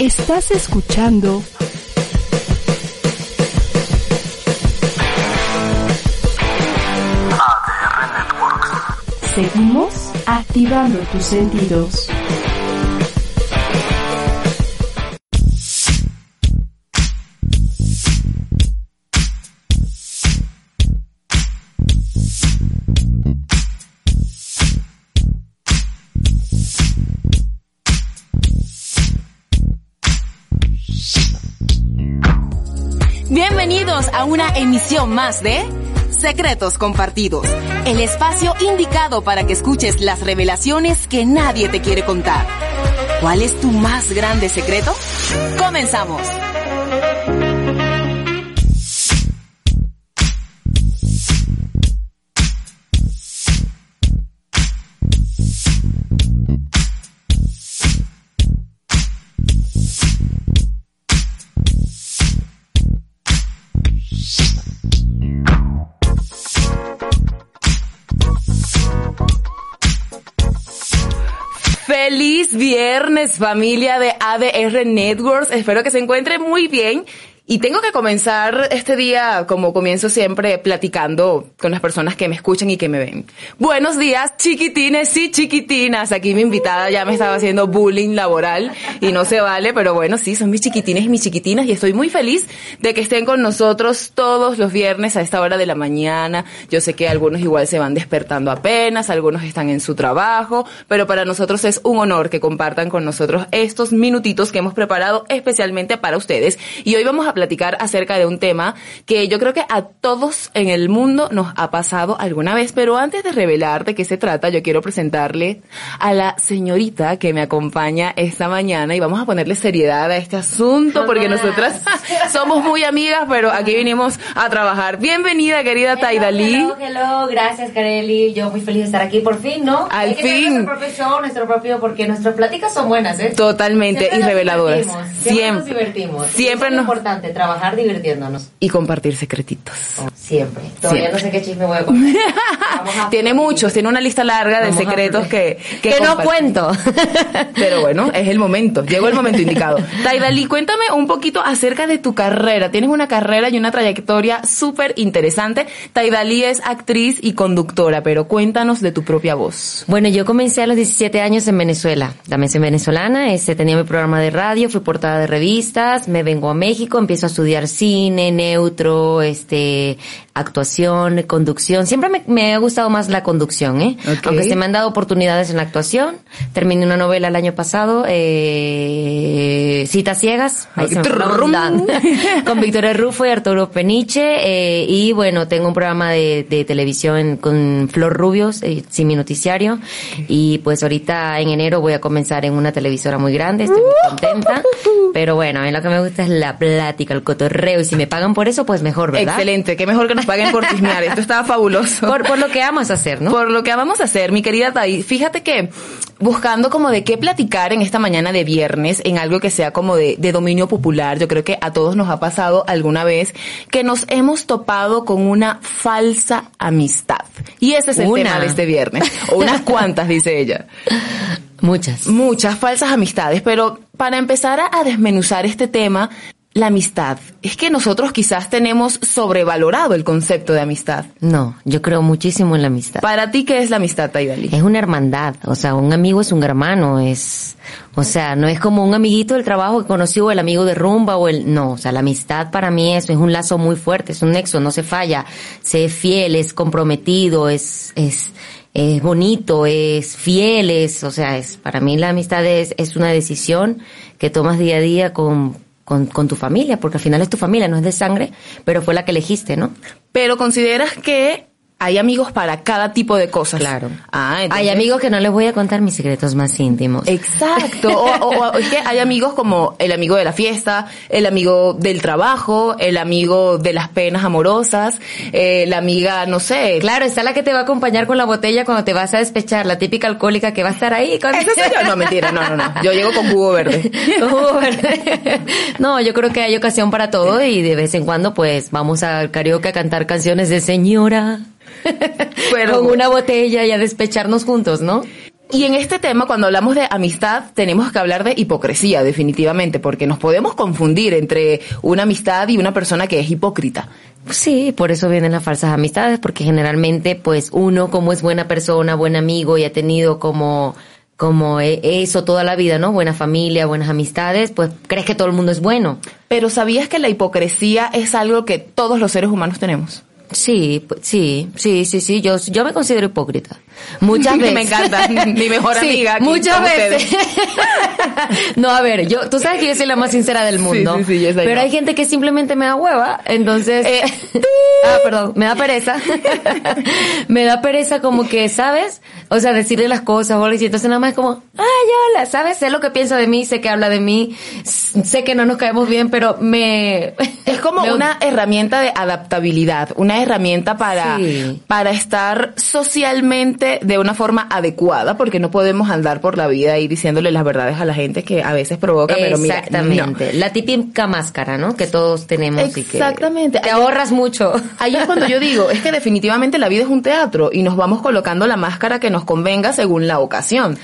Estás escuchando ADR Networks. Seguimos activando tus sentidos. A una emisión más de Secretos Compartidos, el espacio indicado para que escuches las revelaciones que nadie te quiere contar. ¿Cuál es tu más grande secreto? Comenzamos. Feliz viernes familia de ADR Networks. Espero que se encuentre muy bien. Y tengo que comenzar este día, como comienzo siempre, platicando con las personas que me escuchan y que me ven. Buenos días, chiquitines y chiquitinas. Aquí mi invitada ya me estaba haciendo bullying laboral y no se vale, pero bueno, sí, son mis chiquitines y mis chiquitinas y estoy muy feliz de que estén con nosotros todos los viernes a esta hora de la mañana. Yo sé que algunos igual se van despertando apenas, algunos están en su trabajo, pero para nosotros es un honor que compartan con nosotros estos minutitos que hemos preparado especialmente para ustedes. Y hoy vamos a platicar acerca de un tema que yo creo que a todos en el mundo nos ha pasado alguna vez, pero antes de revelar de qué se trata, yo quiero presentarle a la señorita que me acompaña esta mañana y vamos a ponerle seriedad a este asunto porque nosotras somos muy amigas, pero aquí vinimos a trabajar. Bienvenida, querida Taidalí. Hello, hello, gracias Kareli, yo muy feliz de estar aquí por fin, ¿no? Al Hay que fin. Nuestro propio show, nuestro propio, porque nuestras pláticas son buenas, ¿eh? Totalmente Siempre y reveladoras. divertimos, Siempre, nos divertimos. Siempre Eso nos importante, trabajar divirtiéndonos. y compartir secretitos. Oh, siempre. Todavía Siempre. no sé qué chisme voy a contar. A- tiene muchos, tiene una lista larga de Vamos secretos que, Que no cuento. Pero bueno, es el momento, llegó el momento indicado. Taidali, cuéntame un poquito acerca de tu carrera. Tienes una carrera y una trayectoria súper interesante. Taidali es actriz y conductora, pero cuéntanos de tu propia voz. Bueno, yo comencé a los 17 años en Venezuela. También soy venezolana, este, tenía mi programa de radio, fui portada de revistas, me vengo a México, empiezo a estudiar cine, neutro, este, actuación, conducción. Siempre me, me ha gustado más la conducción, ¿eh? Ok. Aunque se me han dado oportunidades en la actuación. Terminé una novela el año pasado, eh, Citas Ciegas, ahí se me onda. con Victoria Rufo y Arturo Peniche, eh, y bueno, tengo un programa de, de televisión con Flor Rubios, eh, sin mi noticiario, y pues ahorita en enero voy a comenzar en una televisora muy grande, estoy muy contenta, pero bueno, a mí lo que me gusta es la plática, el cotorreo, y si me pagan por eso, pues mejor, ¿verdad? Excelente, qué mejor que nos paguen por chismear. Esto estaba fabuloso. Por, por lo que amas hacer, ¿no? Por lo que vamos a hacer, mi querida Tai, fíjate que buscando como de qué platicar en esta mañana de viernes, en algo que sea como de, de dominio popular, yo creo que a todos nos ha pasado alguna vez que nos hemos topado con una falsa amistad. Y ese es el Una. tema de este viernes. O unas cuantas, dice ella. Muchas. Muchas falsas amistades, pero para empezar a desmenuzar este tema, la amistad. Es que nosotros quizás tenemos sobrevalorado el concepto de amistad. No, yo creo muchísimo en la amistad. Para ti, ¿qué es la amistad, Taidali? Es una hermandad, o sea, un amigo es un hermano, es, o sea, no es como un amiguito del trabajo que conoció o el amigo de rumba o el, no, o sea, la amistad para mí eso es un lazo muy fuerte, es un nexo, no se falla, sé fiel, es comprometido, es, es, es bonito, es fiel, es, o sea, es, para mí la amistad es, es una decisión que tomas día a día con, con, con tu familia, porque al final es tu familia, no es de sangre, pero fue la que elegiste, ¿no? Pero consideras que hay amigos para cada tipo de cosas. Claro. Ah, entonces- Hay amigos que no les voy a contar mis secretos más íntimos. Exacto. O, o- o es que hay amigos como el amigo de la fiesta, el amigo del trabajo, el amigo de las penas amorosas, eh, la amiga, no sé. Claro, está la que te va a acompañar con la botella cuando te vas a despechar, la típica alcohólica que va a estar ahí. Con... ¿Ese soy yo? No, mentira, no, no, no. Yo llego con jugo verde. Jugo verde. no, yo creo que hay ocasión para todo y de vez en cuando pues vamos al karaoke a cantar canciones de señora. Con una botella y a despecharnos juntos, ¿no? Y en este tema, cuando hablamos de amistad, tenemos que hablar de hipocresía, definitivamente, porque nos podemos confundir entre una amistad y una persona que es hipócrita. Sí, por eso vienen las falsas amistades, porque generalmente, pues, uno como es buena persona, buen amigo y ha tenido como, como e- eso toda la vida, ¿no? Buena familia, buenas amistades, pues crees que todo el mundo es bueno. Pero ¿sabías que la hipocresía es algo que todos los seres humanos tenemos? Sí, sí, sí, sí, sí, yo, yo me considero hipócrita. Muchas veces. Me encanta, mi mejor Sí, amiga aquí muchas veces. no, a ver, yo, tú sabes que yo soy la más sincera del mundo. sí, sí, pero hay gente que simplemente me da hueva, entonces. Eh, ah, perdón, me da pereza. me da pereza como que, ¿sabes? O sea, decirle las cosas o así. Entonces nada más es como, ay, hola, ¿sabes? Sé lo que piensa de mí, sé que habla de mí, sé que no nos caemos bien, pero me. Es como me- una herramienta de adaptabilidad, una herramienta para, para estar socialmente de una forma adecuada, porque no podemos andar por la vida y diciéndole las verdades a la gente que a veces provoca, pero mira, no. Exactamente. La típica máscara, ¿no? Que todos tenemos y que Exactamente. te ahorras mucho. Ahí es cuando yo digo, es que definitivamente la vida es un teatro y nos vamos colocando la máscara que nos convenga según la ocasión.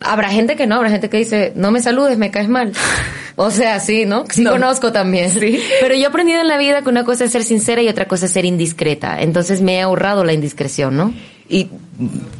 Habrá gente que no, habrá gente que dice, no me saludes, me caes mal. O sea, sí, ¿no? Sí No. conozco también. Sí. Pero yo he aprendido en la vida que una cosa es ser sincera y otra cosa es ser indiscreta. Entonces me he ahorrado la indiscreción, ¿no? Y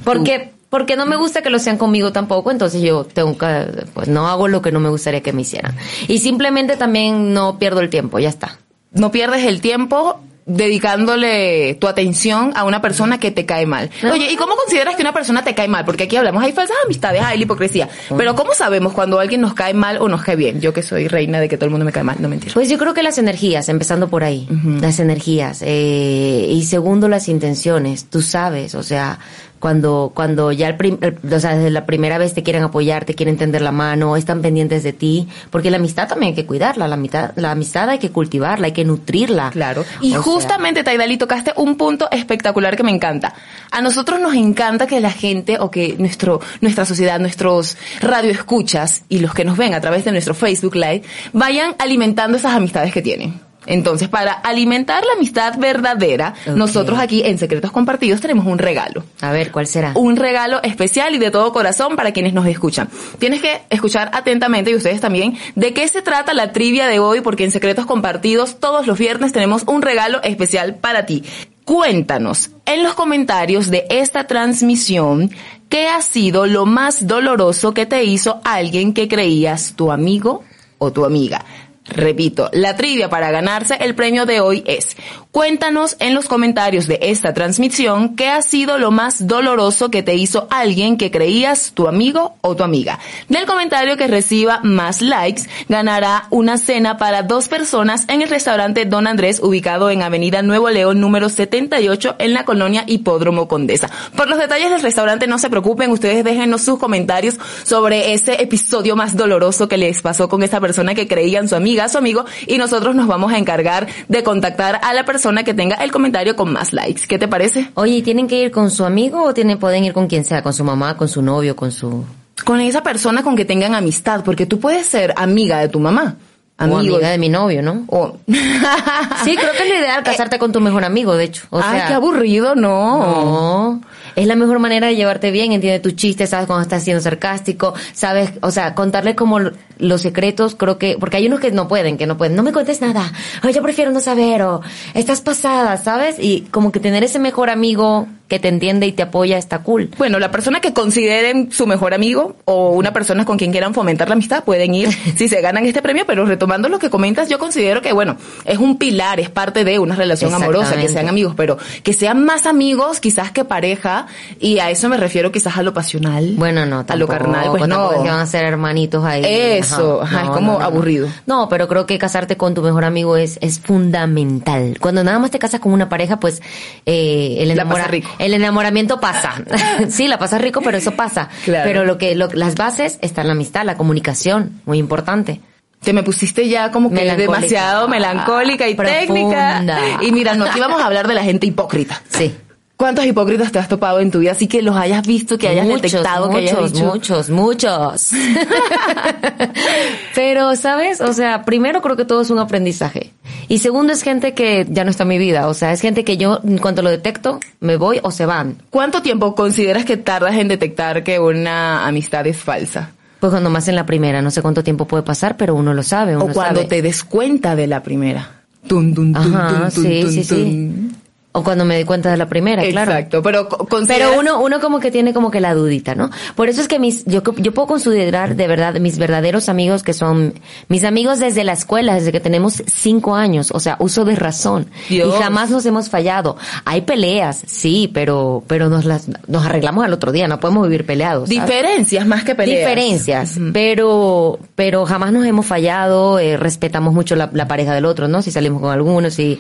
Porque, porque no me gusta que lo sean conmigo tampoco, entonces yo tengo que, pues no hago lo que no me gustaría que me hicieran. Y simplemente también no pierdo el tiempo, ya está. no pierdes el tiempo dedicándole tu atención a una persona que te cae mal. Oye, ¿y cómo consideras que una persona te cae mal? Porque aquí hablamos, hay falsas amistades, hay la hipocresía. Pero ¿cómo sabemos cuando alguien nos cae mal o nos cae bien? Yo que soy reina de que todo el mundo me cae mal, no mentira. Pues yo creo que las energías, empezando por ahí, las energías, eh, y segundo las intenciones, tú sabes, o sea, cuando, cuando ya el prim- el- o sea, desde la primera vez te quieren apoyar, te quieren tender la mano, están pendientes de ti, porque la amistad también hay que cuidarla, la amistad, la amistad hay que cultivarla, hay que nutrirla. Claro. Y O justamente, Taidali, tocaste un punto espectacular que me encanta. A nosotros nos encanta que la gente o que nuestro, nuestra sociedad, nuestros radioescuchas y los que nos ven a través de nuestro Facebook Live vayan alimentando esas amistades que tienen. Entonces, para alimentar la amistad verdadera, nosotros aquí en Secretos Compartidos tenemos un regalo. a ver, ¿cuál será? Un regalo especial y de todo corazón para quienes nos escuchan. Tienes que escuchar atentamente y ustedes también de qué se trata la trivia de hoy porque en Secretos Compartidos todos los viernes tenemos un regalo especial para ti. Cuéntanos en los comentarios de esta transmisión qué ha sido lo más doloroso que te hizo alguien que creías tu amigo o tu amiga. Repito, la trivia para ganarse el premio de hoy es, cuéntanos en los comentarios de esta transmisión qué ha sido lo más doloroso que te hizo alguien que creías tu amigo o tu amiga. Del comentario que reciba más likes, ganará una cena para dos personas en el restaurante Don Andrés, ubicado en Avenida Nuevo León, número 78, en la colonia Hipódromo Condesa. Por los detalles del restaurante, no se preocupen, ustedes déjenos sus comentarios sobre ese episodio más doloroso que les pasó con esa persona que creían su amiga, su amigo, y nosotros nos vamos a encargar de contactar a la persona que tenga el comentario con más likes. ¿Qué te parece? Oye, ¿y tienen que ir con su amigo o tienen, pueden ir con quien sea? ¿Con su mamá, con su novio, con su... Con esa persona con que tengan amistad, porque tú puedes ser amiga de tu mamá. o Amigo amiga de mi novio, ¿no? o- Sí, creo que es lo ideal casarte con tu mejor amigo, de hecho. O Ay, qué aburrido, no. No, es la mejor manera de llevarte bien, entiende tus chistes, sabes cuando estás siendo sarcástico, sabes, o sea, contarle como los secretos, creo que, porque hay unos que no pueden, que no pueden, no me cuentes nada, o yo prefiero no saber, o estás pasada, ¿sabes? Y como que tener ese mejor amigo que te entiende y te apoya está cool. Bueno, la persona que consideren su mejor amigo o una persona con quien quieran fomentar la amistad pueden ir si se ganan este premio, pero retomando lo que comentas, yo considero que, bueno, es un pilar, es parte de una relación amorosa, que sean amigos, pero que sean más amigos quizás que pareja, y a eso me refiero quizás a lo pasional. Bueno, no, a lo tampoco, carnal, pues tampoco no. que van a ser hermanitos ahí. Eso, ajá, es como aburrido. No, pero creo que casarte con tu mejor amigo es, es fundamental. Cuando nada más te casas con una pareja, pues eh, el, enamora- rico. El enamoramiento pasa. sí, la pasa rico, pero eso pasa. Claro. Pero lo que lo- las bases está en la amistad, la comunicación, muy importante. Te me pusiste ya como que Melancólica. demasiado melancólica y técnica. Profunda. Y mira, no aquí vamos a hablar de la gente hipócrita. Sí. ¿Cuántos hipócritas te has topado en tu vida? Así que los hayas visto, que hayas muchos, detectado, que hayas muchos, dicho. muchos, muchos. Pero, ¿sabes? O sea, primero creo que todo es un aprendizaje. Y segundo es gente que ya no está en mi vida. O sea, es gente que yo, en cuanto lo detecto, me voy o se van. ¿Cuánto tiempo consideras que tardas en detectar que una amistad es falsa? Pues cuando más en la primera, no sé cuánto tiempo puede pasar, pero uno lo sabe. Uno O cuando sabe. te des cuenta de la primera. Tun, tun, tun, Ajá, sí, sí, sí. O cuando me di cuenta de la primera, claro. Exacto, pero co- consideras- Pero uno, uno como que tiene como que la dudita, ¿no? Por eso es que mis, yo, yo puedo considerar de verdad mis verdaderos amigos que son mis amigos desde la escuela, desde que tenemos cinco años, o sea, uso de razón. Dios. Y jamás nos hemos fallado. Hay peleas, sí, pero, pero nos las, nos arreglamos al otro día, no podemos vivir peleados. ¿sabes? Diferencias más que peleas. Diferencias, pero, pero jamás nos hemos fallado, eh, respetamos mucho la, la pareja del otro, ¿no? Si salimos con algunos, y,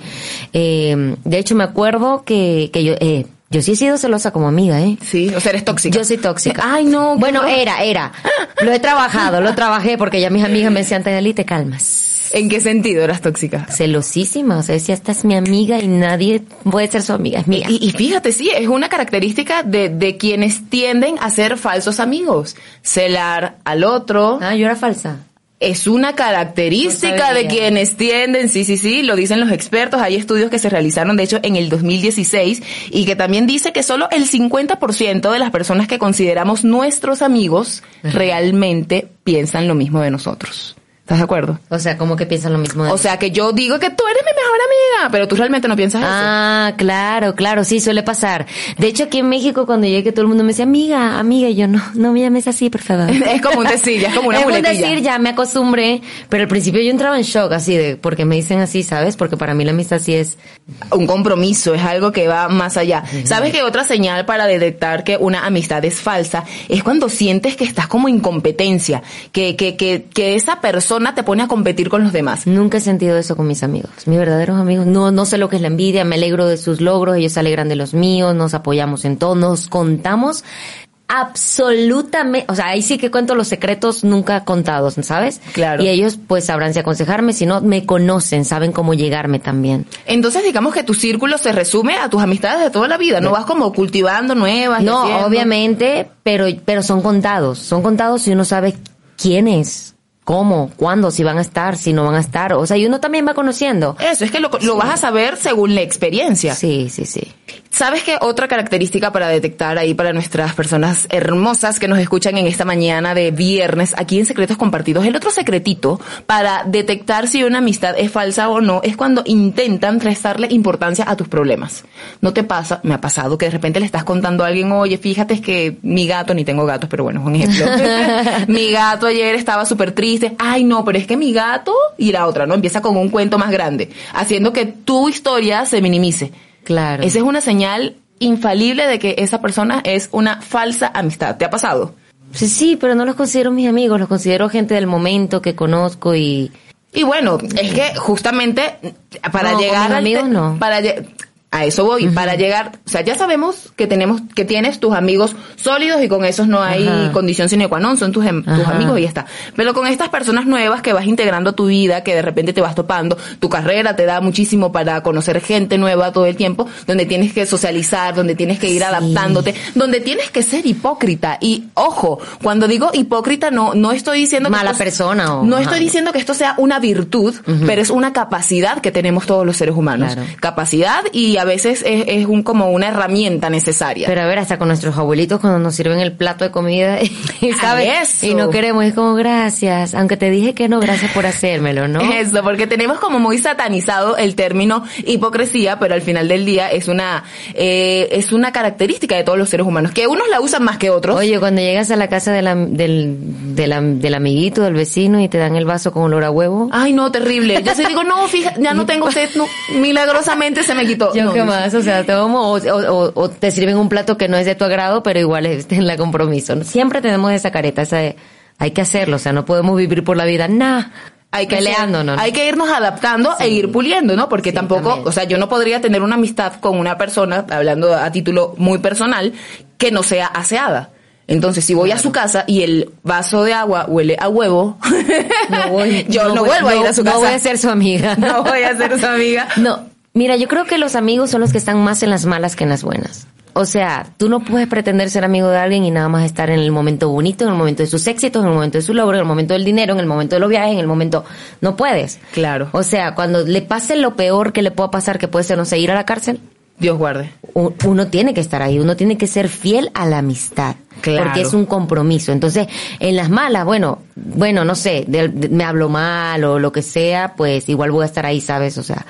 eh, de hecho me acuerdo que, que yo, eh, yo sí he sido celosa como amiga, ¿eh? Sí, o sea, eres tóxica. Yo soy tóxica. Ay, no. Bueno, horror. era, era. Lo he trabajado, lo trabajé porque ya mis amigas me decían, Teneli, te calmas. ¿En qué sentido eras tóxica? Celosísima, o sea, decía, esta es mi amiga y nadie puede ser su amiga, es mía. Y, y fíjate, sí, es una característica de, de quienes tienden a ser falsos amigos. Celar al otro. Ah, yo era falsa. Es una característica No de quienes tienden, sí, sí, sí, lo dicen los expertos. Hay estudios que se realizaron, de hecho, en el 2016 y que también dice que solo el 50% de las personas que consideramos nuestros amigos realmente piensan lo mismo de nosotros. ¿Estás de acuerdo? O sea, como que piensan lo mismo de O sea, que yo digo que tú eres mi mejor amiga, pero tú realmente no piensas Ah, claro, claro, sí, suele pasar. De hecho, aquí en México, cuando llegué, todo el mundo me decía, amiga, amiga, y yo, no, no me llames así, por favor. eso. Es como un decir, ya es como una es un muletilla. decir, ya me acostumbré, pero al principio yo entraba en shock, así de, porque me dicen así, ¿sabes? Porque para mí la amistad sí es, un compromiso, es algo que va más allá. ¿Sabes que otra señal para detectar que una amistad es falsa es cuando sientes que estás como en competencia, que, que, que, que esa persona te pone a competir con los demás? nunca he sentido eso con mis amigos. Mis verdaderos amigos, no, no sé lo que es la envidia, me alegro de sus logros, ellos se alegran de los míos, nos apoyamos en todo, nos contamos absolutamente, o sea, ahí sí que cuento los secretos nunca contados, ¿sabes? Claro. Y ellos pues sabrán si aconsejarme, si no, me conocen, saben cómo llegarme también. Entonces digamos que tu círculo se resume a tus amistades de toda la vida, no vas como cultivando nuevas. No, haciendo. obviamente, pero, pero son contados, son contados si uno sabe quién es, cómo, cuándo, si van a estar, si no van a estar, o sea, y uno también va conociendo. Eso, es que lo, lo vas a saber según la experiencia. Sí, sí, sí. ¿Sabes qué otra característica para detectar ahí para nuestras personas hermosas que nos escuchan en esta mañana de viernes aquí en Secretos Compartidos? El otro secretito para detectar si una amistad es falsa o no es cuando intentan restarle importancia a tus problemas. ¿No te pasa? Me ha pasado que de repente le estás contando a alguien, oye, fíjate es que mi gato, ni tengo gatos, pero bueno, es un ejemplo. mi gato ayer estaba súper triste. Ay, no, pero es que mi gato y la otra, ¿no? Empieza con un cuento más grande, haciendo que tu historia se minimice. Claro. Esa es una señal infalible de que esa persona es una falsa amistad. ¿Te ha pasado? Sí, sí, pero no los considero mis amigos, los considero gente del momento que conozco y... Y bueno, es que justamente para No, llegar mis al amigos no. para a eso voy, para llegar, o sea, ya sabemos que tenemos que tienes tus amigos sólidos y con esos no hay Ajá. condición sine qua non, son tus, em- tus amigos y ya está. Pero con estas personas nuevas que vas integrando a tu vida, que de repente te vas topando, tu carrera te da muchísimo para conocer gente nueva todo el tiempo, donde tienes que socializar, donde tienes que ir adaptándote, donde tienes que ser hipócrita. Y ojo, cuando digo hipócrita no no estoy diciendo que Mala esto- persona o- no ajá. estoy diciendo que esto sea una virtud, pero es una capacidad que tenemos todos los seres humanos. Claro. Capacidad y a veces es, es un como una herramienta necesaria. Pero a ver, hasta con nuestros abuelitos cuando nos sirven el plato de comida, y, ¿sabes? Y no queremos, es como gracias, aunque te dije que no, gracias por hacérmelo, ¿no? Eso, porque tenemos como muy satanizado el término hipocresía, pero al final del día es una eh, es una característica de todos los seres humanos, que unos la usan más que otros. Oye, cuando llegas a la casa de la- del, de la- del amiguito, del vecino y te dan el vaso con olor a huevo. Ay, no, terrible. Yo sí digo, no, fíjate, ya no tengo sed, no, milagrosamente se me quitó. Yo Claro, ¿qué más? O sea, te como, o, o- o te sirven un plato que no es de tu agrado, pero igual es en la compromiso. Siempre tenemos esa careta, esa de, hay que hacerlo, o sea, no podemos vivir por la vida, nah, hay que peleando, ser- ¿no? Hay que irnos adaptando e ir puliendo, ¿no? Porque Sí, tampoco, también. o sea, yo no podría tener una amistad con una persona, hablando a título muy personal, que no sea aseada. Entonces, si voy a su casa y el vaso de agua huele a huevo, No voy- yo no, voy- vuelvo a ir a su no casa. voy a ser su amiga. No voy a ser su amiga. No, mira, yo creo que los amigos son los que están más en las malas que en las buenas. O sea, tú no puedes pretender ser amigo de alguien y nada más estar en el momento bonito, en el momento de sus éxitos, en el momento de su logro, en el momento del dinero, en el momento de los viajes, en el momento... No puedes. Claro. O sea, cuando le pase lo peor que le pueda pasar, que puede ser, no sé, ir a la cárcel, Dios guarde. uno tiene que estar ahí, uno tiene que ser fiel a la amistad. Claro. Porque es un compromiso. Entonces, en las malas, bueno, bueno, no sé, de- de- me hablo mal o lo que sea, pues igual voy a estar ahí, ¿sabes? O sea,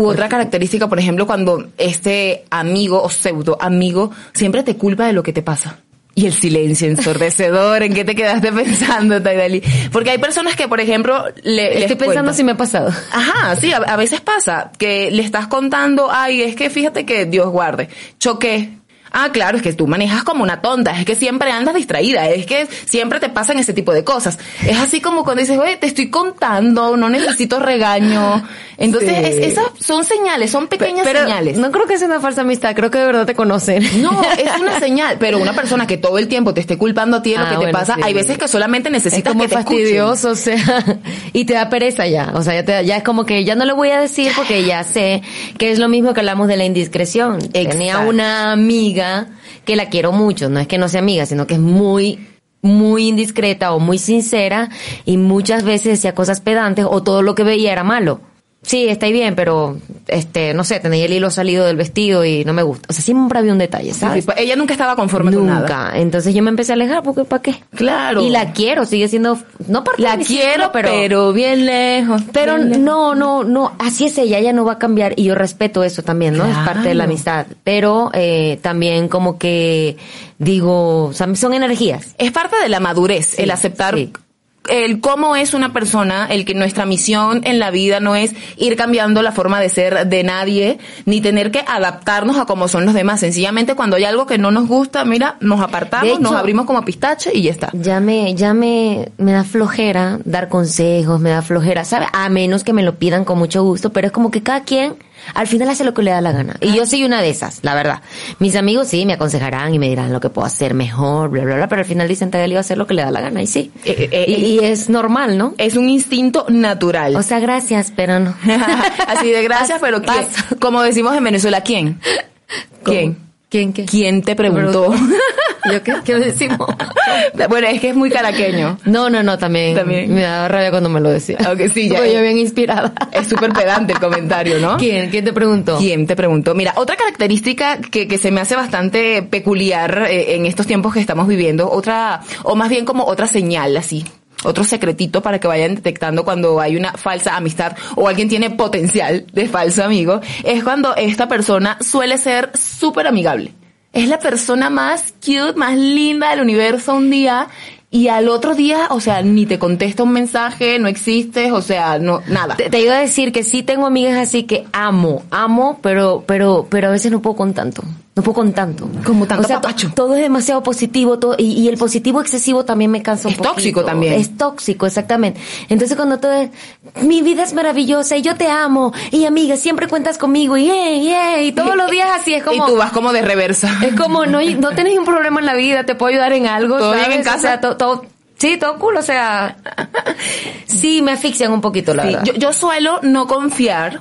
U otra característica, por ejemplo, cuando este amigo o pseudo amigo siempre te culpa de lo que te pasa. Y el silencio ensordecedor, ¿en qué te quedaste pensando, Taidali? Porque hay personas que, por ejemplo, le, les estoy pensando cuentas- si me ha pasado. Ajá, sí, a, a veces pasa que le estás contando, ay, es que fíjate que Dios guarde, choqué. Ah, claro, es que tú manejas como una tonta, es que siempre andas distraída, es que siempre te pasan ese tipo de cosas. Es así como cuando dices, oye, te estoy contando, no necesito regaño. Entonces, Sí. es- esas son señales, son pequeñas Pero señales. no creo que sea una falsa amistad, creo que de verdad te conocen. No, es una señal, pero una persona que todo el tiempo te esté culpando a ti de lo Ah, que te bueno, pasa, sí. hay veces que solamente Es necesitas como que te escuchen. o sea, y te da pereza ya, o sea, ya, te- ya es como que ya no le voy a decir porque ya sé que es lo mismo que hablamos de la indiscreción. Tenía una amiga que la quiero mucho, no es que no sea amiga, sino que es muy muy indiscreta o muy sincera y muchas veces decía cosas pedantes o todo lo que veía era malo. Sí, está ahí bien, pero este, no sé, tenía el hilo salido del vestido y no me gusta. O sea, siempre había un detalle, ¿sabes? sí, ella nunca estaba conforme con nada. Nunca. Entonces yo me empecé a alejar porque ¿para qué? Claro. Y la quiero, sigue siendo no parte de La mi quiero, círculo, pero, bien lejos. pero bien lejos. no, no, no, así es ella, ella no va a cambiar y yo respeto eso también, ¿no? Es parte de la amistad, pero eh, también como que digo, son energías. Es parte de la madurez, Sí, el aceptar. El cómo es una persona, el que nuestra misión en la vida no es ir cambiando la forma de ser de nadie, ni tener que adaptarnos a cómo son los demás. Sencillamente cuando hay algo que no nos gusta, mira, nos apartamos, hecho- nos abrimos como pistache y ya está. Ya me, ya me, me da flojera dar consejos, me da flojera, ¿sabes? A menos que me lo pidan con mucho gusto, pero es como que cada quien al final hace lo que le da la gana. Y yo soy una de esas, la verdad. Mis amigos sí me aconsejarán y me dirán lo que puedo hacer mejor, bla, bla, bla, pero al final dicen, va a hacer lo que le da la gana, y sí. Eh, eh, y, y es normal, ¿no? Es un instinto natural. O sea, gracias, pero no. Así de gracias, pero ¿quién? Como decimos en Venezuela, ¿quién? ¿Quién? ¿Quién, qué? ¿Quién te preguntó? ¿Yo qué? ¿Qué decimos? bueno, es que es muy caraqueño. No, no, no, también. También. Me daba rabia cuando me lo decía. Aunque sí, ya es- yo bien inspirada. Es súper pedante el comentario, ¿no? ¿Quién? ¿Quién te preguntó? ¿Quién te preguntó? Mira, otra característica que, que se me hace bastante peculiar eh, en estos tiempos que estamos viviendo, otra, o más bien como otra señal, así, otro secretito para que vayan detectando cuando hay una falsa amistad o alguien tiene potencial de falso amigo, es cuando esta persona suele ser súper amigable. Es la persona más cute, más linda del universo un día y al otro día, o sea, ni te contesta un mensaje, no existes, o sea, no, nada. Te, iba a decir que sí tengo amigas así que amo, amo, pero, pero, pero a veces no puedo con tanto. No puedo con tanto. Como tanto o sea, papacho. todo es demasiado positivo, todo, y, y el positivo excesivo también me cansa un Es tóxico también. Es tóxico, exactamente. Entonces cuando todo es, mi vida es maravillosa y yo te amo, y amiga, siempre cuentas conmigo, y yeah, yeah, y todos los días así es como... Y tú vas como de reversa. Es como, no, no tenés un problema en la vida, te puedo ayudar en algo. ¿Todo en casa? O sea, to- todo, sí, todo cool, o sea. Sí, me asfixian un poquito, la Sí, verdad. yo, yo suelo no confiar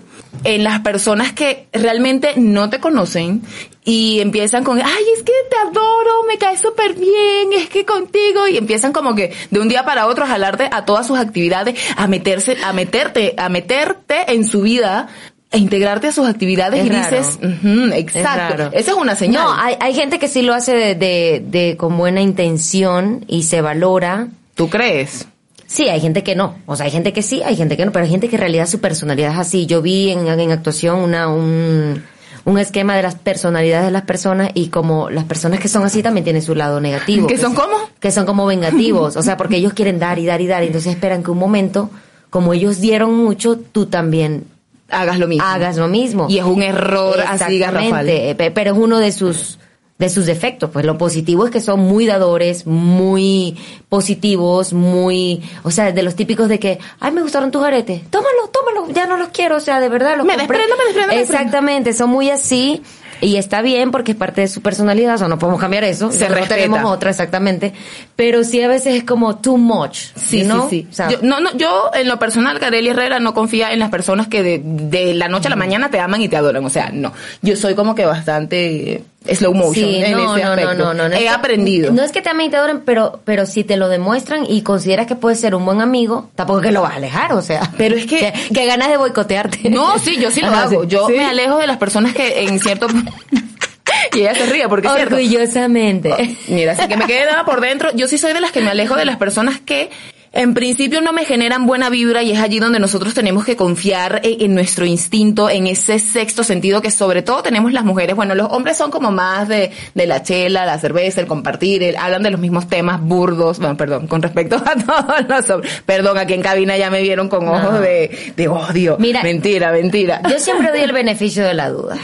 en las personas que realmente no te conocen y empiezan con, ay, es que te adoro, me caes súper bien, es que contigo, y empiezan como que de un día para otro a jalarte a todas sus actividades, a meterse, a meterte, a meterte en su vida, e integrarte a sus actividades Es y raro. dices, "Ujú, exacto, raro. esa es una señal. No, hay, hay gente que sí lo hace de, de, de con buena intención y se valora. ¿Tú crees? Sí, hay gente que no. O sea, hay gente que sí, hay gente que no, pero hay gente que en realidad su personalidad es así. Yo vi en, en actuación una, un, un esquema de las personalidades de las personas y como las personas que son así también tienen su lado negativo. ¿Que son es- cómo? Que son como vengativos. O sea, porque ellos quieren dar y dar y dar. Y entonces esperan que un momento, como ellos dieron mucho, tú también hagas lo mismo. hagas lo mismo. Y es un error así garrafal. Pe- pero es uno de sus de sus defectos. Pues lo positivo es que son muy dadores, muy positivos, muy, o sea, de los típicos de que, ay, me gustaron tus aretes, tómalo, tómalo, ya no los quiero, o sea, de verdad los Me compré. desprendo, me desprendo, me desprendo. Exactamente, son muy así. Y está bien porque es parte de su personalidad, o sea, no podemos cambiar eso. Se no tenemos otra, exactamente. Pero sí a veces es como too much. Sí, ¿no? sí, sí. O sea, yo, no, no, yo, en lo personal, Gareli Herrera no confía en las personas que de, de la noche a la mañana te aman y te adoran. O sea, no. Yo soy como que bastante slow motion Sí, en no, ese no, aspecto. no, no, no, es He que- aprendido. No es que te amen y te adoren, pero, pero si te lo demuestran y consideras que puedes ser un buen amigo, tampoco es que lo vas a alejar, o sea. Pero es que- Que, ganas de boicotearte. No, sí, yo sí lo Ajá, hago. sí. Yo Sí. me alejo de las personas que en cierto... y ella se ríe porque es cierto. Orgullosamente. Mira, así que me quede nada por dentro. Yo sí soy de las que me alejo de las personas que en principio no me generan buena vibra y es allí donde nosotros tenemos que confiar en, en nuestro instinto, en ese sexto sentido que sobre todo tenemos las mujeres. Bueno, los hombres son como más de, de la chela, la cerveza, el compartir, el- hablan de los mismos temas burdos. Bueno, perdón, con respecto a todos los hombres. Perdón, aquí en cabina ya me vieron con ojos No. de, de odio. Mira, mentira, mentira. Yo siempre doy el beneficio de la duda.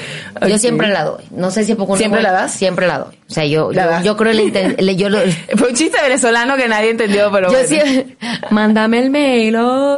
Yo siempre la doy. No sé si poco ¿Siempre la das? Siempre la doy. O sea, yo, yo, yo creo el le- yo lo, Fue un chiste venezolano que nadie entendió, pero Yo bueno. Mándame el mail. oh.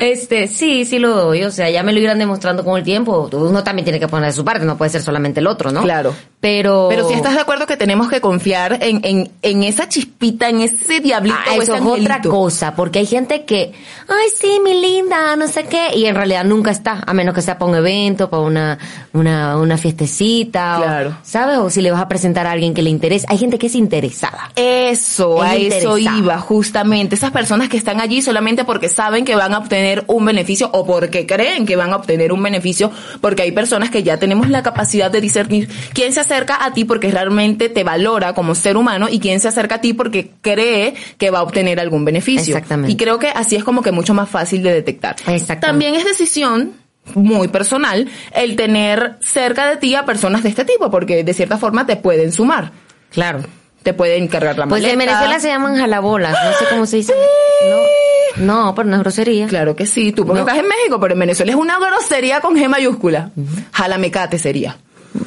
este, sí, sí lo doy. O sea, ya me lo irán demostrando con el tiempo. Uno también tiene que poner de su parte, no puede ser solamente el otro, ¿no? Claro. Pero. Pero si estás de acuerdo que tenemos que confiar en, en, en esa chispita, en ese diablito Ah, o eso es otra cosa, porque hay gente que, ay, sí, mi linda, no sé qué, y en realidad nunca está, a menos que sea para un evento, para una, una, una fiestecita, o- Claro. ¿sabes? O si le vas a presentar a alguien que le interesa. Hay gente que es interesada. Eso, Es a eso interesada. Iba, justamente. Esas personas que están allí solamente porque saben que van a obtener un beneficio o porque creen que van a obtener un beneficio, porque hay personas que ya tenemos la capacidad de discernir quién se acerca a ti porque realmente te valora como ser humano y quién se acerca a ti porque cree que va a obtener algún beneficio. Exactamente. Y creo que así es como que mucho más fácil de detectar. Exactamente. También es decisión muy personal el tener cerca de ti a personas de este tipo, porque de cierta forma te pueden sumar. Claro. Te pueden cargar la Pues maleta. en Venezuela se llaman jalabolas, no sé cómo se dice. No, no pero no es grosería. Claro que sí, tú porque No. estás en México, pero en Venezuela es una grosería con G mayúscula. Jalamecate sería.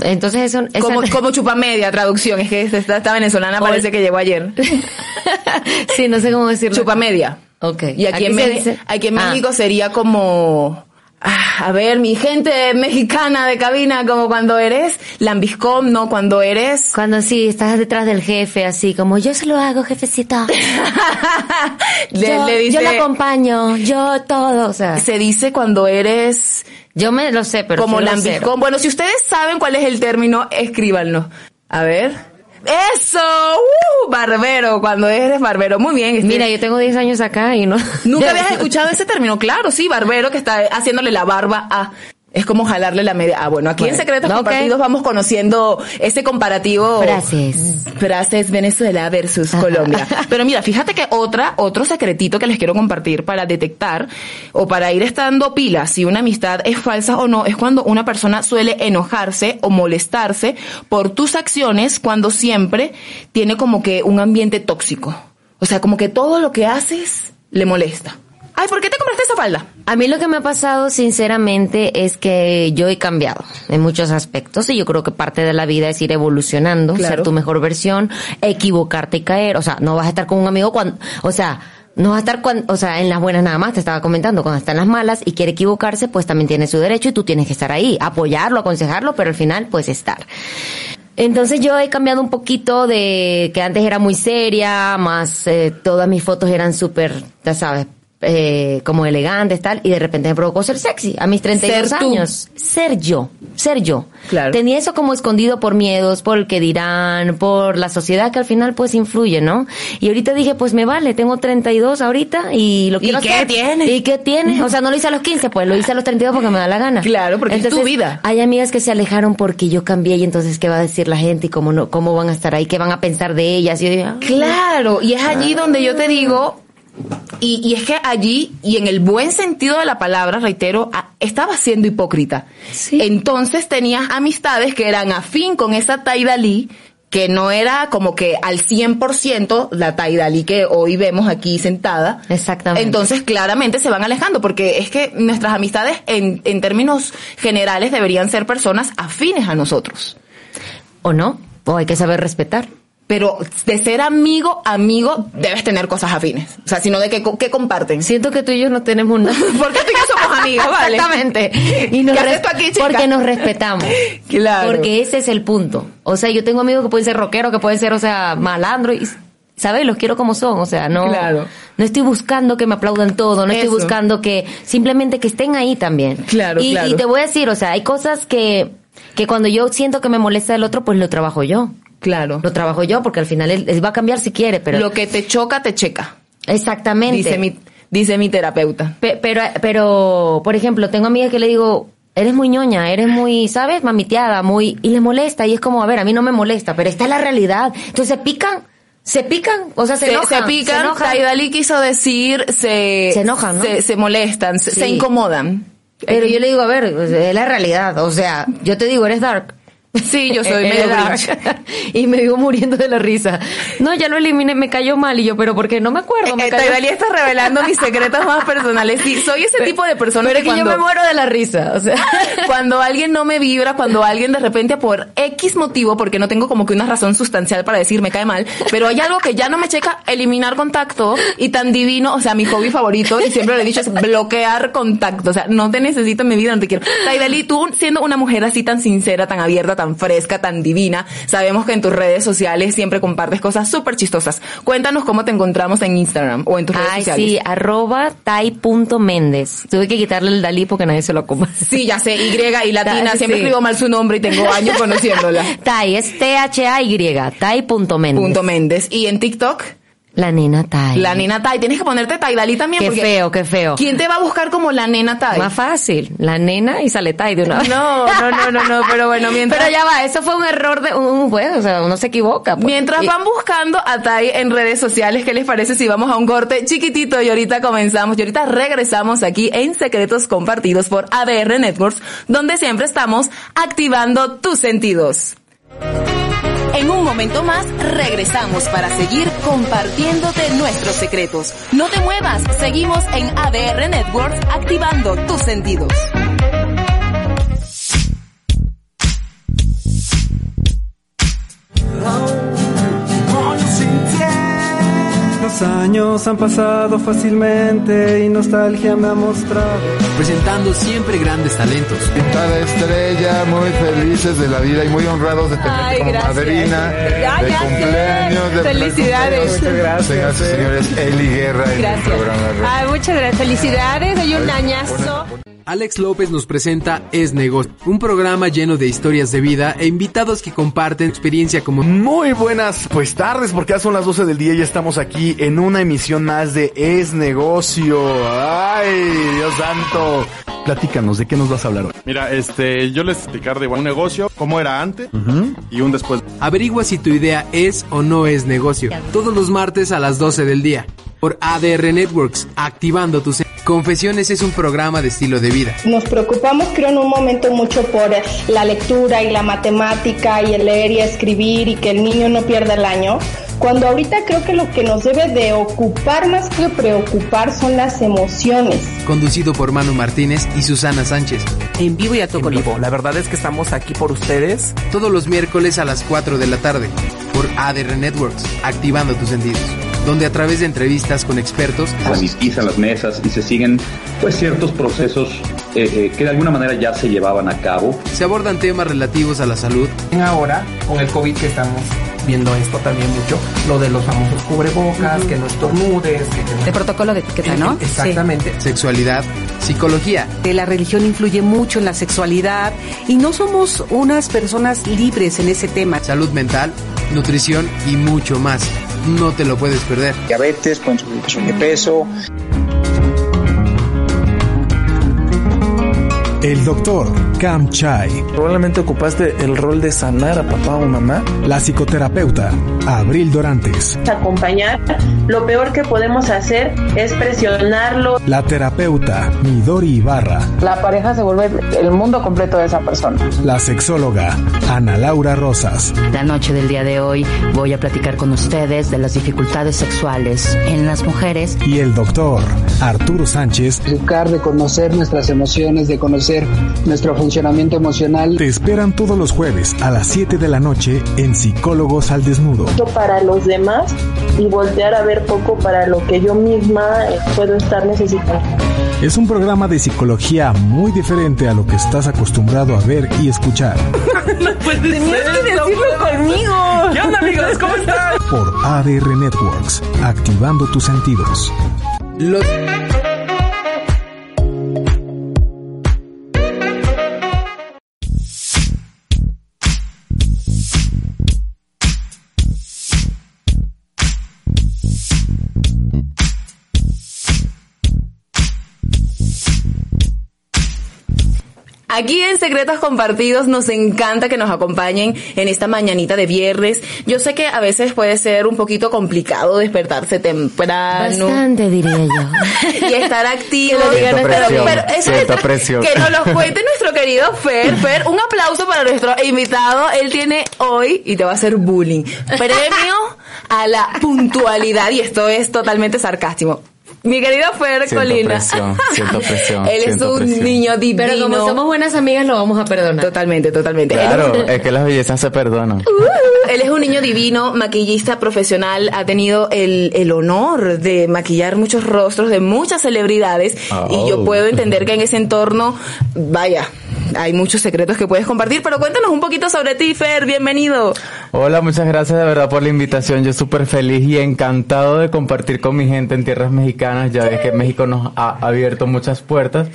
Entonces eso... esa- Como, como chupamedia, traducción. Es que esta, esta venezolana Ol- parece que llegó ayer. sí, no sé cómo decirlo. Chupamedia. Ok. Y aquí, en, se Meji- dice- aquí en Ah. México sería como... ah, A ver, mi gente mexicana de cabina, como cuando eres lambiscom, ¿no? Cuando eres... Cuando sí, estás detrás del jefe, así como, yo se lo hago, jefecito. le, yo, le dice... yo lo acompaño, yo todo, o sea. Se dice cuando eres Yo me lo sé, pero como lambiscón. Bueno, si ustedes saben cuál es el término, escríbanlo. A ver. ¡Eso! ¡Uh! Barbero, cuando eres barbero. Muy bien. este- Mira, yo tengo 10 años acá y no... ¿Nunca habías escuchado ese término? Claro, sí, barbero que está haciéndole la barba a... Es como jalarle la media. Ah, bueno, aquí en Secretos. Compartidos vamos conociendo ese comparativo. Frases. Frases Venezuela versus Colombia. Pero mira, fíjate que otra, otro secretito que les quiero compartir para detectar o para ir estando pilas si una amistad es falsa o no, es cuando una persona suele enojarse o molestarse por tus acciones cuando siempre tiene como que un ambiente tóxico. O sea, como que todo lo que haces le molesta. Ay, ¿por qué te compraste esa falda? A mí lo que me ha pasado, sinceramente, es que yo he cambiado en muchos aspectos y yo creo que parte de la vida es ir evolucionando, Claro. ser tu mejor versión, equivocarte y caer. O sea, no vas a estar con un amigo cuando, o sea, no vas a estar cuando, o sea, en las buenas nada más, te estaba comentando, cuando está en las malas y quiere equivocarse, pues también tiene su derecho y tú tienes que estar ahí, apoyarlo, aconsejarlo, pero al final, pues estar. Entonces yo he cambiado un poquito de que antes era muy seria, más eh, todas mis fotos eran súper, ya sabes, eh, como elegantes tal, y de repente me provocó ser sexy a mis 32 Ser tú. años. Ser yo, ser yo. Claro. Tenía eso como escondido por miedos, por el que dirán, por la sociedad que al final pues influye, ¿no? Y ahorita dije, pues me vale, tengo 32 ahorita y lo ¿Y quiero qué hacer. tiene? ¿Y qué tiene? O sea, no lo hice a los 15, pues lo hice a los 32 porque me da la gana. Claro, porque es tu vida. Hay amigas que se alejaron porque yo cambié y entonces qué va a decir la gente y cómo no, cómo van a estar ahí, qué van a pensar de ellas. Y yo ah, Claro, y es allí donde yo te digo, y, y es que allí, y en el buen sentido de la palabra, reitero, a- estaba siendo hipócrita. Sí. Entonces tenías amistades que eran afín con esa Taida Lee, que no era como que al 100% la Taidali que hoy vemos aquí sentada. Exactamente. Entonces claramente se van alejando porque es que nuestras amistades en, en términos generales deberían ser personas afines a nosotros. ¿O no? O hay que saber respetar. Pero de ser amigo, amigo, debes tener cosas afines. O sea, sino de qué, co- qué comparten. Siento que tú y yo no tenemos nada. Porque tú y yo somos amigas, ¿vale? Exactamente. Y nos ¿Qué haces res- tú aquí, chica? Porque nos respetamos. Claro. Porque ese es el punto. O sea, yo tengo amigos que pueden ser rockeros, que pueden ser, o sea, malandro y ¿sabes? Los quiero como son, o sea, no Claro. no estoy buscando que me aplaudan todo, no estoy buscando que simplemente que estén ahí también. Claro, y, claro. y te voy a decir, o sea, hay cosas que que cuando yo siento que me molesta el otro, pues lo trabajo yo. Claro. Lo trabajo yo porque al final él, él va a cambiar si quiere, pero Lo que te choca, te checa. exactamente. Dice mi, dice mi terapeuta. Pe- Pero, pero, por ejemplo, tengo amigas que le digo, eres muy ñoña, eres muy, ¿sabes? Mamiteada, muy, y le molesta, y es como, a ver, a mí no me molesta, pero esta es la realidad. Entonces se pican, se pican, o sea, se, Se, enojan. se pican, enojan. Quiso decir, se, Se enojan, ¿no? se, se molestan, se, Sí. se incomodan. Pero yo le digo, a ver, es la realidad, o sea, yo te digo, eres dark. Sí, yo soy Eh, medio eh, dark. y me vivo muriendo de la risa. No, ya lo eliminé, me cayó mal, y yo, pero ¿por qué? No me acuerdo, me Eh, cayó Taidali está revelando mis secretos más personales. Sí, soy ese tipo de persona Pero que es que yo me muero de la risa, o sea. cuando alguien no me vibra, cuando alguien de repente por X motivo, porque no tengo como que una razón sustancial para decir me cae mal, pero hay algo que ya no me checa, eliminar contacto y tan divino, o sea, mi hobby favorito, y siempre lo he dicho, es bloquear contacto, o sea, no te necesito en mi vida, no te quiero. Taidali, tú siendo una mujer así tan sincera, tan abierta, tan fresca, tan divina, sabemos que en tus redes sociales siempre compartes cosas súper chistosas. Cuéntanos cómo te encontramos en Instagram o en tus redes Ay, sociales. sí, arroba tai.méndez. Tuve que quitarle el Dalí porque nadie se lo coma. Sí, ya sé, Y y latina, siempre escribo mal su nombre y tengo años conociéndola. Tai, es T-H-A-Y, tai.méndez. Punto Méndez. Y en TikTok, La nena Tai. la nena Tai. Tienes que ponerte Taidali también. Qué porque feo, qué feo. ¿Quién te va a buscar como la nena Tai? Más fácil, la nena y sale Tai de una vez. No, no, no, no, no, pero bueno, mientras... Pero ya va, eso fue un error de un juez, o sea, uno se equivoca. pues. Mientras van buscando a Tai en redes sociales, ¿qué les parece si vamos a un corte chiquitito y ahorita comenzamos y ahorita regresamos aquí en Secretos Compartidos por ADR Networks, donde siempre estamos activando tus sentidos. En un momento más regresamos para seguir compartiéndote nuestros secretos. No te muevas, seguimos en ADR Networks activando tus sentidos. Los años han pasado fácilmente y nostalgia me ha mostrado. presentando siempre grandes talentos. Cada estrella, muy felices de la vida y muy honrados de tenerte Ay, como gracias. madrina Ya, de ya sé. cumpleaños. De Felicidades. Muchas gracias. Señoras y señores, Eli Guerra en el programa. Ay, muchas gracias. Felicidades. Hay un añazo. Alex López nos presenta Es Negocio, un programa lleno de historias de vida e invitados que comparten experiencia como Muy buenas pues tardes porque ya son las 12 del día y ya estamos aquí en una emisión más de Es Negocio. Ay, Dios santo. Platícanos, ¿de qué nos vas a hablar hoy? Mira, este, yo les explicar de un negocio, cómo era antes y un después. Averigua si tu idea es o no es negocio. Todos los martes a las 12 del día. Por ADR Networks, activando tus... Confesiones es un programa de estilo de vida. Nos preocupamos, creo, en un momento mucho por la lectura y la matemática y el leer y escribir y que el niño no pierda el año, cuando ahorita creo que lo que nos debe de ocupar más que preocupar son las emociones. Conducido por Manu Martínez y Susana Sánchez. En vivo y a todo vivo. La verdad es que estamos aquí por ustedes. Todos los miércoles a las 4 de la tarde. Por ADR Networks, activando tus sentidos. Donde a través de entrevistas con expertos se sanitizan las mesas y se siguen pues ciertos procesos eh, eh, que de alguna manera ya se llevaban a cabo. se abordan temas relativos a la salud, Ahora, con el COVID que estamos viendo esto también mucho, lo de los famosos cubrebocas, que no estornudes. Que, El protocolo de etiqueta, ¿no? Exactamente. sexualidad, psicología. La religión influye mucho en la sexualidad y no somos unas personas libres en ese tema. salud mental, nutrición y mucho más. No te lo puedes perder. diabetes, pueden subir de peso. El doctor Cam Chai. Probablemente ocupaste el rol de sanar a papá o mamá. La psicoterapeuta Abril Dorantes. Acompañar, lo peor que podemos hacer es presionarlo. La terapeuta Midori Ibarra. La pareja se vuelve el mundo completo de esa persona. La sexóloga Ana Laura Rosas. La noche del día de hoy voy a platicar con ustedes de las dificultades sexuales en las mujeres. Y el doctor Arturo Sánchez. Educar de conocer nuestras emociones, de conocer nuestro funcionamiento emocional. Te esperan todos los jueves a las 7 de la noche en Psicólogos al Desnudo. Para los demás y voltear a ver poco para lo que yo misma puedo estar necesitando. Es un programa de psicología muy diferente a lo que estás acostumbrado a ver y escuchar. no puede Tenías ser, que decirlo no conmigo. ¿Qué onda, amigos? ¿Cómo están? Por ADR Networks, activando tus sentidos. Los... Aquí en Secretos Compartidos nos encanta que nos acompañen en esta mañanita de viernes. Yo sé que a veces puede ser un poquito complicado despertarse temprano. Bastante, diría yo. y estar activo. Siento presión, pero eso es-. Que nos lo cuente nuestro querido Fer. Fer, un aplauso para nuestro invitado. Él tiene hoy, y te va a hacer bullying, premio a la puntualidad. Y esto es totalmente sarcástico. Mi querido Fer Siento Colina. presión, siento presión, Él es un presión. niño divino. Pero como somos buenas amigas, lo vamos a perdonar. Totalmente, totalmente. Claro, es que las bellezas se perdonan. Uh, él es un niño divino, maquillista profesional, ha tenido el, el honor de maquillar muchos rostros de muchas celebridades y yo Oh. puedo entender que en ese entorno, vaya, hay muchos secretos que puedes compartir, pero cuéntanos un poquito sobre ti, Fer, bienvenido. Hola, muchas gracias de verdad por la invitación. Yo súper feliz y encantado de compartir con mi gente en tierras mexicanas. Ya ves que México nos ha abierto muchas puertas.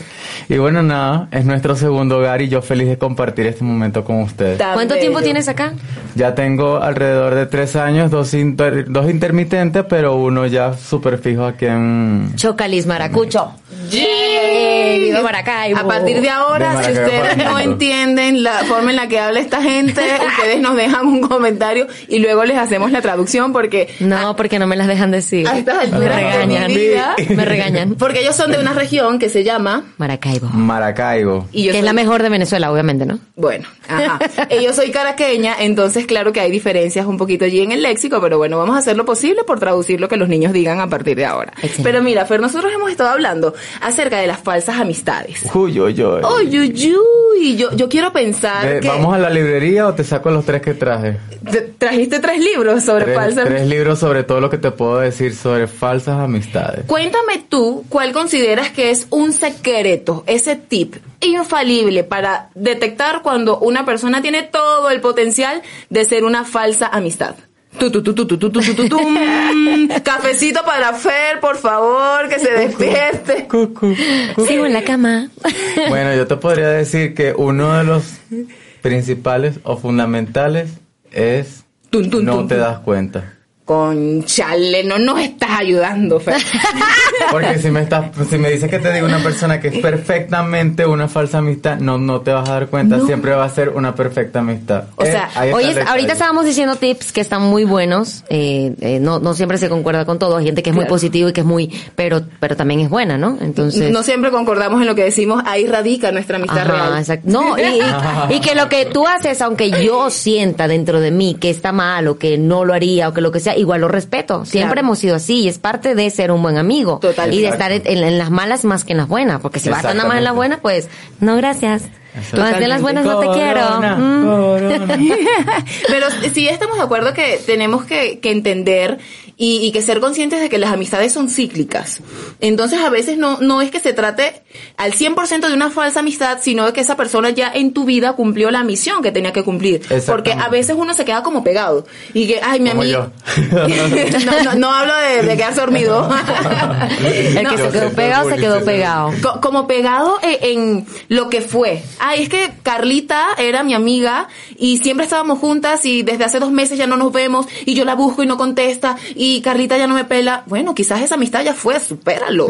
Y bueno, nada, es nuestro segundo hogar y yo feliz de compartir este momento con ustedes. ¿Cuánto tiempo tienes acá? Ya tengo alrededor de tres años, dos, inter- dos intermitentes, pero uno ya súper fijo aquí en... Chocalis Maracucho. ¡Viva Maracaibo! A partir de ahora, De si el no entienden la forma en la que habla esta gente, ustedes nos dejan un comentario y luego les hacemos la traducción porque No, porque no me las dejan decir. a estas Me de regañan. mi vida, Me regañan. porque ellos son de una región que se llama Maracaibo. Maracaibo. y yo que es la mejor de Venezuela, obviamente, ¿no? Bueno, ajá. Yo soy caraqueña, entonces claro que hay diferencias un poquito allí en el léxico, pero bueno, vamos a hacer lo posible por traducir lo que los niños digan a partir de ahora. Excelente. Pero mira, Fer, nosotros hemos estado hablando acerca de las falsas amistades. Uy, uy, uy. Uy, uy, uy, yo, yo quiero pensar que ¿Vamos a la librería o te saco los tres que traje? te- trajiste tres libros sobre Tres, falsas tres libros sobre todo lo que te puedo decir sobre falsas amistades. Cuéntame tú cuál consideras que es un secreto, ese tip infalible para detectar cuando una persona tiene todo el potencial de ser una falsa amistad. Tu, Cafecito para Fer, por favor, que se despierte. Sigo en la cama. Bueno, yo te podría decir que uno de los principales o fundamentales es no te das cuenta. Conchale, no nos estás ayudando, Fer. Porque si me estás, si me dices que te digo una persona que es perfectamente una falsa amistad, no, no te vas a dar cuenta, No. siempre va a ser una perfecta amistad. O Eh, sea, está oye, el ahorita estábamos diciendo tips que están muy buenos. eh, eh, no, no siempre se concuerda con todo. Hay gente que es muy positivo y que es muy, pero, pero también es buena, ¿no? Entonces. No siempre concordamos en lo que decimos, ahí radica nuestra amistad Ajá, real. exacto. No, y, y- y que lo que tú haces, aunque yo sienta dentro de mí que está mal o que no lo haría o que lo que sea, igual lo respeto. Siempre Claro. hemos sido así y es parte de ser un buen amigo. Total. Y de estar en, en las malas más que en las buenas. Porque si vas a andar más en las buenas, pues, no, gracias. En las buenas no te Corona, quiero. Mm. Pero sí estamos de acuerdo que tenemos que, que entender y, y que ser conscientes de que las amistades son cíclicas. Entonces a veces no, no es que se trate al 100% de una falsa amistad, sino de que esa persona ya en tu vida cumplió la misión que tenía que cumplir. Porque a veces uno se queda como pegado. Y que, ay, mi Como amigo... yo. no, no, no hablo de, de quedarse dormido. El que No. se quedó pegado, se quedó pegado. Co- como pegado e- en, lo que fue. Ay, es que Carlita era mi amiga y siempre estábamos juntas y desde hace dos meses ya no nos vemos y yo la busco y no contesta y Carlita ya no me pela. Bueno, quizás esa amistad ya fue, supéralo.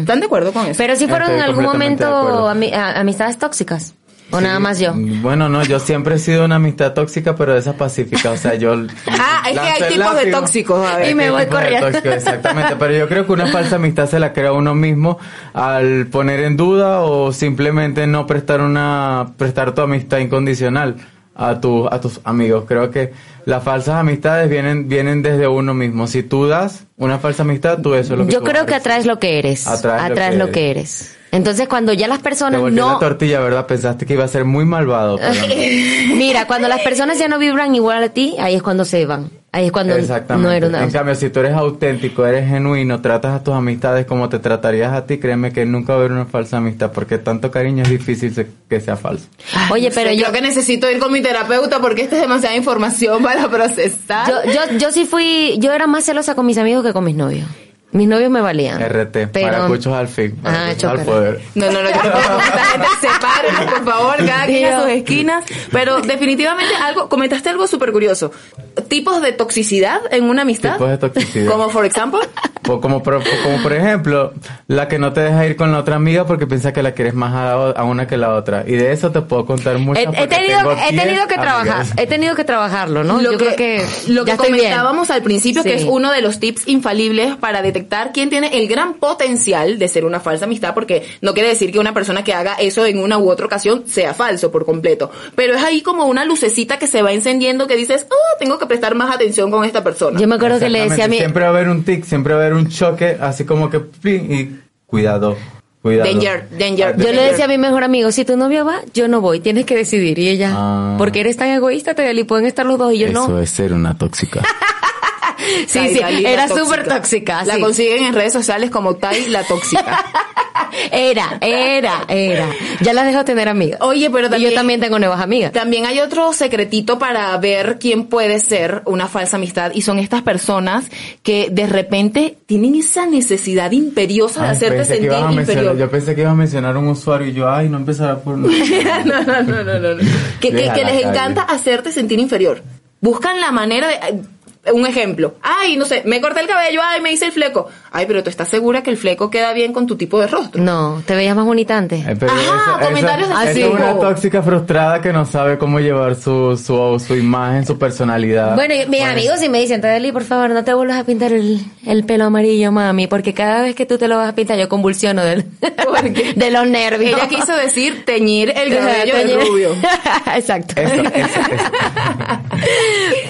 ¿Están de acuerdo con eso? Pero si fueron Estoy en algún momento ami- amistades tóxicas. O nada más yo. Bueno, no, yo siempre he sido una amistad tóxica, pero esa pacífica. O sea, yo. Ah, es que hay tipos de tóxicos, a ver. Y me voy corriendo. tóxicos, exactamente. Pero yo creo que una falsa amistad se la crea uno mismo al poner en duda o simplemente no prestar una, prestar tu amistad incondicional a tu, a tus amigos. Creo que las falsas amistades vienen, vienen desde uno mismo. Si tú das una falsa amistad, tú eso es lo que Yo tú creo que atraes lo que eres. Atraes lo que lo eres. que eres. Entonces cuando ya las Te personas volteó no... la tortilla, ¿verdad? Pensaste que iba a ser muy malvado. pero no. Mira, cuando las personas ya no vibran igual a ti, ahí es cuando se van. Ahí es cuando Exactamente. no era una... En cambio, si tú eres auténtico, eres genuino, tratas a tus amistades como te tratarías a ti, créeme que nunca va a haber una falsa amistad, porque tanto cariño es difícil se- que sea falso. Oye, pero yo... creo que necesito ir con mi terapeuta porque esta es demasiada información para procesar. Yo, yo, yo sí fui... Yo era más celosa con mis amigos que con mis novios. Mis novios me valían. RT, Pero- maracuchos al fin, Ah, maracuchos al chócala. poder. No, no, no, yo no puedo con esta gente, sepárenlos, por favor, cada quien a sus esquinas. Pero definitivamente algo, comentaste algo súper curioso. Tipos de toxicidad en una amistad. Tipos de toxicidad. Como, por ejemplo, O como, por, como por ejemplo, la que no te deja ir con la otra amiga porque piensa que la quieres más a, la a una que la otra. Y de eso te puedo contar mucho. He, he tenido, he tenido que trabajar, amigas. he tenido que trabajarlo, ¿no? lo Yo que, creo que lo que comentábamos al principio, que Sí. es uno de los tips infalibles para detectar quién tiene el gran potencial de ser una falsa amistad, porque no quiere decir que una persona que haga eso en una u otra ocasión sea falso por completo. Pero es ahí como una lucecita que se va encendiendo que dices, oh, tengo que prestar más atención con esta persona. Yo me acuerdo que le decía a mi... Siempre va a haber un tic, siempre va a haber un choque, así como que... Y cuidado, cuidado. Danger, danger. Yo le decía a mi mejor amigo, si tu novio va, yo no voy, tienes que decidir. Y ella, Ah. porque eres tan egoísta, te y pueden estar los dos y yo no. es ser una tóxica. Sí, Tai sí, era súper tóxica. La sí. consiguen en redes sociales como Tai la tóxica. Era, era, era. Ya la dejo tener amigas. Oye, pero Y también, yo también tengo nuevas amigas. también hay otro secretito para ver quién puede ser una falsa amistad y son estas personas que de repente tienen esa necesidad imperiosa de hacerte pensé que sentir ibas a mencionar- inferior. yo pensé que ibas a mencionar un usuario y yo, ay, no empezará por... no, no, no, no, no, no. Que, les calle. encanta hacerte sentir inferior. Buscan la manera de... Un ejemplo. Ay, no sé, me corté el cabello, ay, me hice el fleco. Ay, pero tú estás segura que el fleco queda bien con tu tipo de rostro. No, te veías más bonita antes. Eh, pero Ajá, eso- eso- comentarios eso ese es una tóxica frustrada que no sabe cómo llevar su, su, su imagen, su personalidad. Bueno, y mis amigos sí me dicen, Tadeli, por favor, no te vuelvas a pintar el, el pelo amarillo, mami, porque cada vez que tú te lo vas a pintar yo convulsiono del, de los nervios. Ella quiso decir teñir el cabello de rubio. Exacto.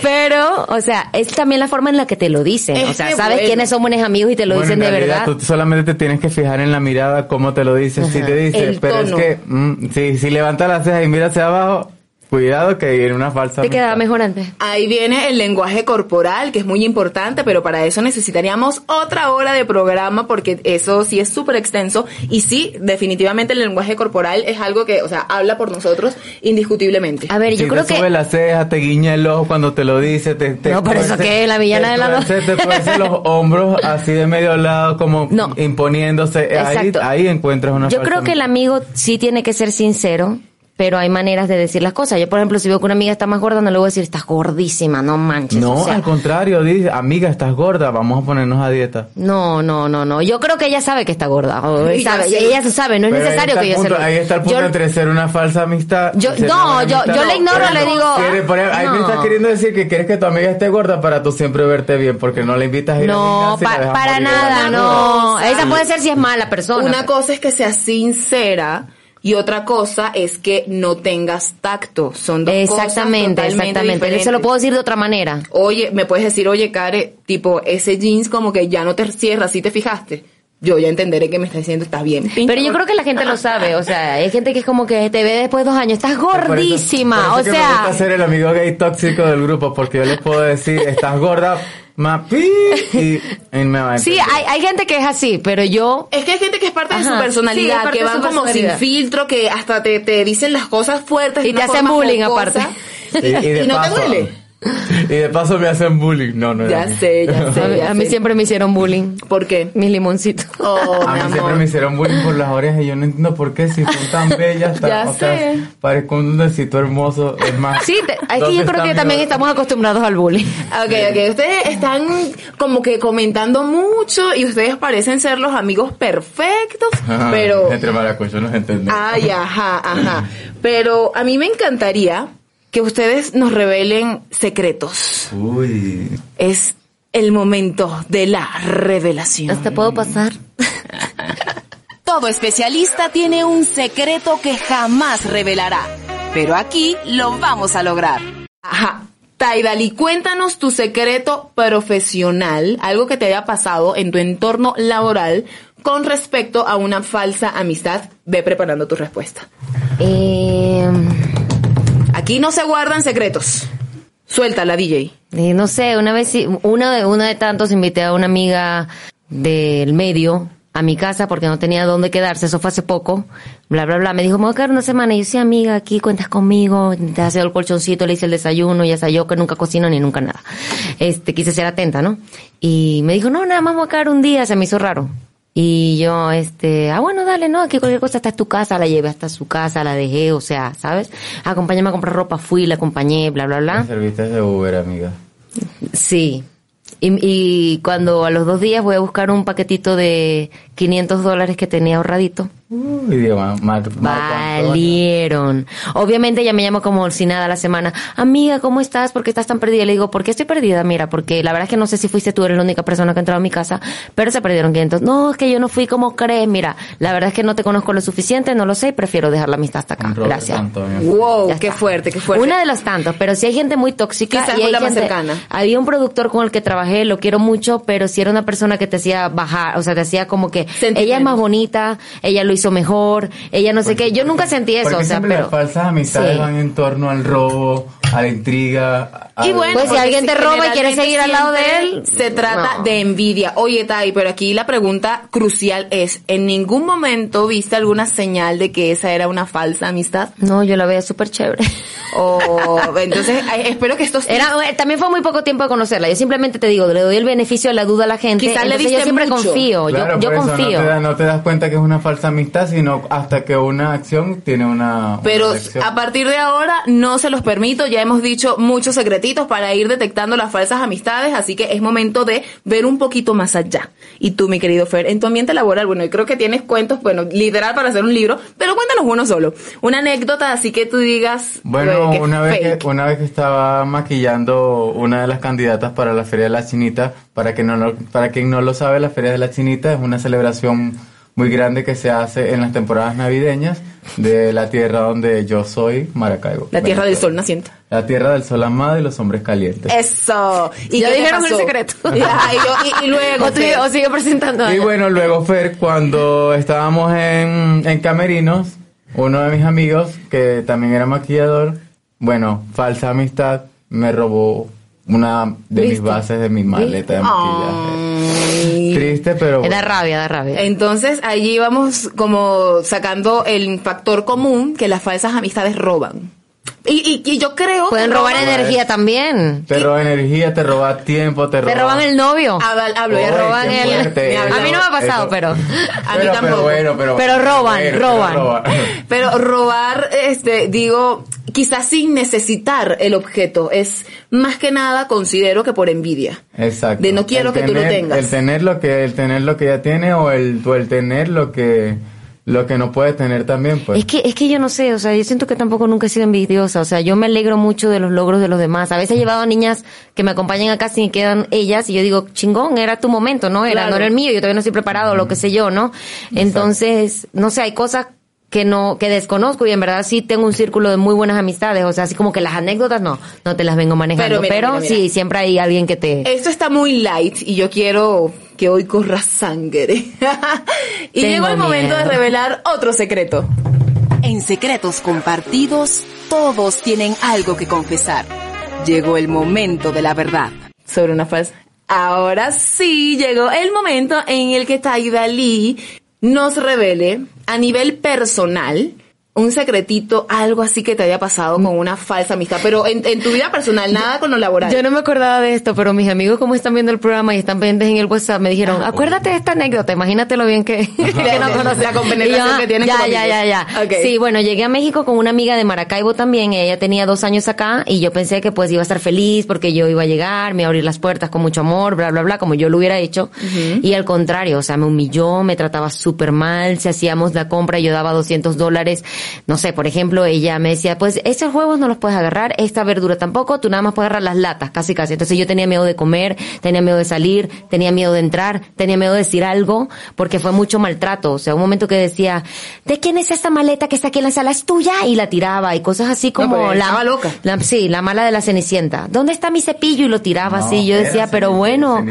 Pero, o sea, es también la forma en la que te lo dicen. Es o sea, sabes bueno. quiénes son buenos amigos y te lo Bueno, dicen en de realidad, verdad. Tú solamente te tienes que fijar en la mirada, cómo te lo dice. Si te dice, El pero tono. es que, mm, si, si levanta las cejas y mira hacia abajo, cuidado que viene una falsa. Te quedaba amistad. mejor antes. Ahí viene el lenguaje corporal, que es muy importante, pero para eso necesitaríamos otra hora de programa porque eso sí es súper extenso. Y sí, definitivamente el lenguaje corporal es algo que, o sea, habla por nosotros indiscutiblemente. A ver, Si yo creo te sube que... la ceja, te guiña el ojo cuando te lo dice, te, te No, pero eso qué, la villana de la tuerce- Te tuerce los hombros así de medio lado, como No. imponiéndose. Ahí, Exacto. ahí encuentras una Yo falsa creo que el amigo sí tiene que ser sincero, pero hay maneras de decir las cosas. Yo, por ejemplo, si veo que una amiga está más gorda, no le voy a decir, estás gordísima, no manches. No, o sea, al contrario, dice, amiga, estás gorda, vamos a ponernos a dieta. no, no, no, no. Yo creo que ella sabe que está gorda. o Y sabe, ella se sabe, no es Pero necesario que yo se lo Ahí está el punto Yo- entre ser una falsa amistad. Yo- no, yo- amistad. yo le ignoro, le digo- quiere poner- ahí me No. estás queriendo decir que quieres que tu amiga esté gorda para tú siempre verte bien, porque no la invitas a ir No, y la pa- dejas para nada, no. Esa puede ser si es mala persona. Una cosa es que seas sincera y otra cosa es que no tengas tacto. Son dos cosas Exactamente, totalmente exactamente. diferentes. Se lo puedo decir de otra manera. Oye, me puedes decir, oye, Care, tipo, ese jeans como que ya no te cierra, ¿sí te fijaste? Yo ya entenderé que me está diciendo, está bien. Pero yo creo que la gente lo sabe, o sea, hay gente que es como que te ve después de dos años, estás Por eso- gordísima, por eso o que me sea, gusta ser el amigo gay tóxico del grupo, porque yo les puedo decir, estás gorda, mapi, y, y me va a sí, hay, hay gente que es así, pero yo, Es que hay gente que es parte de su personalidad, sí, que van como sin filtro, que hasta te, te dicen las cosas fuertes. Y te hacen bullying jocosa. aparte. Y, y de ¿Y no te duele? Sí, Y de paso me hacen bullying. No, no. Ya sé, ya sé. A mí- ya a mí sé. siempre me hicieron bullying. ¿Por qué? Mis limoncitos. Oh, A mi mí siempre me hicieron bullying por las orejas y yo no entiendo por qué si son tan bellas. tan- Ya o sea, sé. parezco un duendecito hermoso. Es más. Sí, te- es que ¿dónde yo creo que también estamos acostumbrados al bullying. Ok, ok. Ustedes están como que comentando mucho y ustedes parecen ser los amigos perfectos, Ajá, pero... Entre maracuyos nos entendemos. Ay, ajá, ajá. Pero a mí me encantaría que ustedes nos revelen secretos. Uy. Es el momento de la revelación. ¿Hasta puedo pasar? Todo especialista tiene un secreto que jamás revelará, pero aquí lo vamos a lograr. Ajá. Taidali, cuéntanos tu secreto profesional, algo que te haya pasado en tu entorno laboral con respecto a una falsa amistad. Ve preparando tu respuesta. Eh, Aquí no se guardan secretos. Suéltala, DJ. eh, no sé, una vez, una de, una de tantos invité a una amiga del medio a mi casa porque no tenía dónde quedarse, eso fue hace poco, bla, bla, bla. Me dijo, me voy a quedar una semana. Y yo, sí, amiga, aquí cuentas conmigo, te has el colchoncito, le hice el desayuno, ya sabía yo que nunca cocino ni nunca nada. Este, quise ser atenta, ¿no? Y me dijo, no, nada más voy a quedar un día, se me hizo raro. Y yo, este, ah, bueno, dale, no, aquí cualquier cosa está en tu casa, la llevé hasta su casa, la dejé, o sea, ¿sabes? Acompáñame a comprar ropa, fui, la acompañé, bla, bla, bla. Serviste de Uber, amiga. Sí. Y, y cuando a los dos días voy a buscar un paquetito de 500 dólares que tenía ahorradito, Uy, Dios, ma- ma- ma- valieron. Obviamente ella me llama como si nada la semana. Amiga, ¿cómo estás? ¿Por qué estás tan perdida? Le digo, ¿por qué estoy perdida? Mira, porque la verdad es que no sé si fuiste tú, eres la única persona que ha entrado a mi casa, pero se perdieron 500. No, es que yo no fui como crees. Mira, la verdad es que no te conozco lo suficiente, no lo sé y prefiero dejar la amistad hasta acá. Robert Gracias. Antonio. Wow, Ya qué está. fuerte, qué fuerte. Una de los tantos, pero si hay gente muy tóxica Quizás y hay la más gente- cercana. Había un productor con el que trabajé, lo quiero mucho, pero si era una persona que te hacía bajar, o sea, te hacía como que ella es más bonita, ella lo hizo mejor, ella no sé qué. Yo nunca sentí eso, Porque o sea, siempre pero las falsas amistades Sí. van en torno al robo, a la intriga. a- Y bueno, Pues si alguien te roba y quiere generalmente seguir al lado de él, Se trata no. de envidia. Oye, Tai, pero aquí la pregunta crucial es, ¿en ningún momento viste alguna señal de que esa era una falsa amistad? No, yo la veía súper chévere. O, entonces, ay, espero que estos... Era, eh, también fue muy poco tiempo de conocerla. Yo simplemente te digo, le doy el beneficio de la duda a la gente. Quizás le viste yo siempre mucho. confío, Claro, yo, yo por No te, no te das cuenta que es una falsa amistad, sino hasta que una acción tiene una. Pero una a partir de ahora no se los permito, ya hemos dicho muchos secretitos para ir detectando las falsas amistades, así que es momento de ver un poquito más allá. Y tú, mi querido Fer, en tu ambiente laboral, bueno, yo creo que tienes cuentos, bueno, literal para hacer un libro, pero cuéntanos uno solo. Una anécdota así que tú digas... Bueno, "Güey, qué una vez, fake". que, una vez que estaba maquillando una de las candidatas para la Feria de la Chinita, para, que no lo- para quien no lo sabe, la Feria de la Chinita es una celebración muy grande que se hace en las temporadas navideñas de la tierra donde yo soy, Maracaibo. La tierra del sol naciente. La tierra del sol amado y los hombres calientes. Eso. ¿Y Ya dijeron el secreto. Y, yo- y- y luego... O, tú- Fer, o sigue presentando. Y bueno, luego Fer, cuando estábamos en, en Camerinos, uno de mis amigos, que también era maquillador, bueno, falsa amistad, me robó una de mis bases de mi maleta de maquillaje. Ay. Triste, pero Da bueno. rabia, da rabia. Entonces allí vamos como sacando el factor común que las falsas amistades roban. Y, y, y yo creo Pueden que robar roban- energía también. Te roba energía, te roba tiempo, te roba... Te roban el novio. Hablo, Oye, roban el. fuerte A mí no me ha pasado, Eso- pero... A mí Pero- tampoco. Pero bueno, pero... Pero roban, bueno, roban. roban. Pero robar, este, digo, quizás sin necesitar el objeto, es más que nada considero que por envidia. Exacto. De no quiero El que tú lo tener- tengas. El tener lo que, el tener lo que ya tiene o el, o el tener lo que, lo que no puede tener también, pues. Es que, es que yo no sé, o sea, yo siento que tampoco nunca he sido envidiosa, o sea, yo me alegro mucho de los logros de los demás. A veces he llevado a niñas que me acompañan acá sin que quedan ellas y yo digo, chingón, era tu momento, ¿no? Era, Claro. no era el mío, yo todavía no estoy preparado, lo que sé yo, ¿no? Entonces, no sé, hay cosas que no, que desconozco y en verdad sí tengo un círculo de muy buenas amistades, o sea, así como que las anécdotas no, no te las vengo manejando, Pero pero, mira, mira, mira. sí, siempre hay alguien que te... Esto está muy light y yo quiero que hoy corra sangre. y Tengo llegó el momento de revelar otro secreto. En secretos compartidos, todos tienen algo que confesar. Llegó el momento de la verdad. sobre una falsa. Ahora sí llegó el momento en el que Taida Lee nos revele a nivel personal un secretito, algo así que te haya pasado con una falsa amistad, pero en, en tu vida personal, nada con lo laboral. Yo no me acordaba de esto, pero mis amigos como están viendo el programa y están pendientes en el WhatsApp me dijeron, acuérdate de esta anécdota, imagínate lo bien que, que no compenetración Y yo, que tienes Ya, como ya, amigos. ya, ya. Ok. Sí, bueno, llegué a México con una amiga de Maracaibo también, ella tenía dos años acá y yo pensé que pues iba a estar feliz porque yo iba a llegar, me iba a abrir las puertas con mucho amor, bla, bla, bla, como yo lo hubiera hecho. Y al contrario, o sea, me humilló, me trataba súper mal, si hacíamos la compra y yo daba 200 dólares, no sé, por ejemplo, ella me decía, pues estos huevos no los puedes agarrar, esta verdura tampoco, tú nada más puedes agarrar las latas, casi casi. Entonces yo tenía miedo de comer, tenía miedo de salir, tenía miedo de entrar, tenía miedo de decir algo, porque fue mucho maltrato. O sea, un momento que decía, ¿de quién es esta maleta que está aquí en la sala? ¿Es tuya? Y la tiraba y cosas así como pero la, estaba loca. la- sí, la mala de la cenicienta. ¿Dónde está mi cepillo? Y lo tiraba así. Yo decía, pero bueno.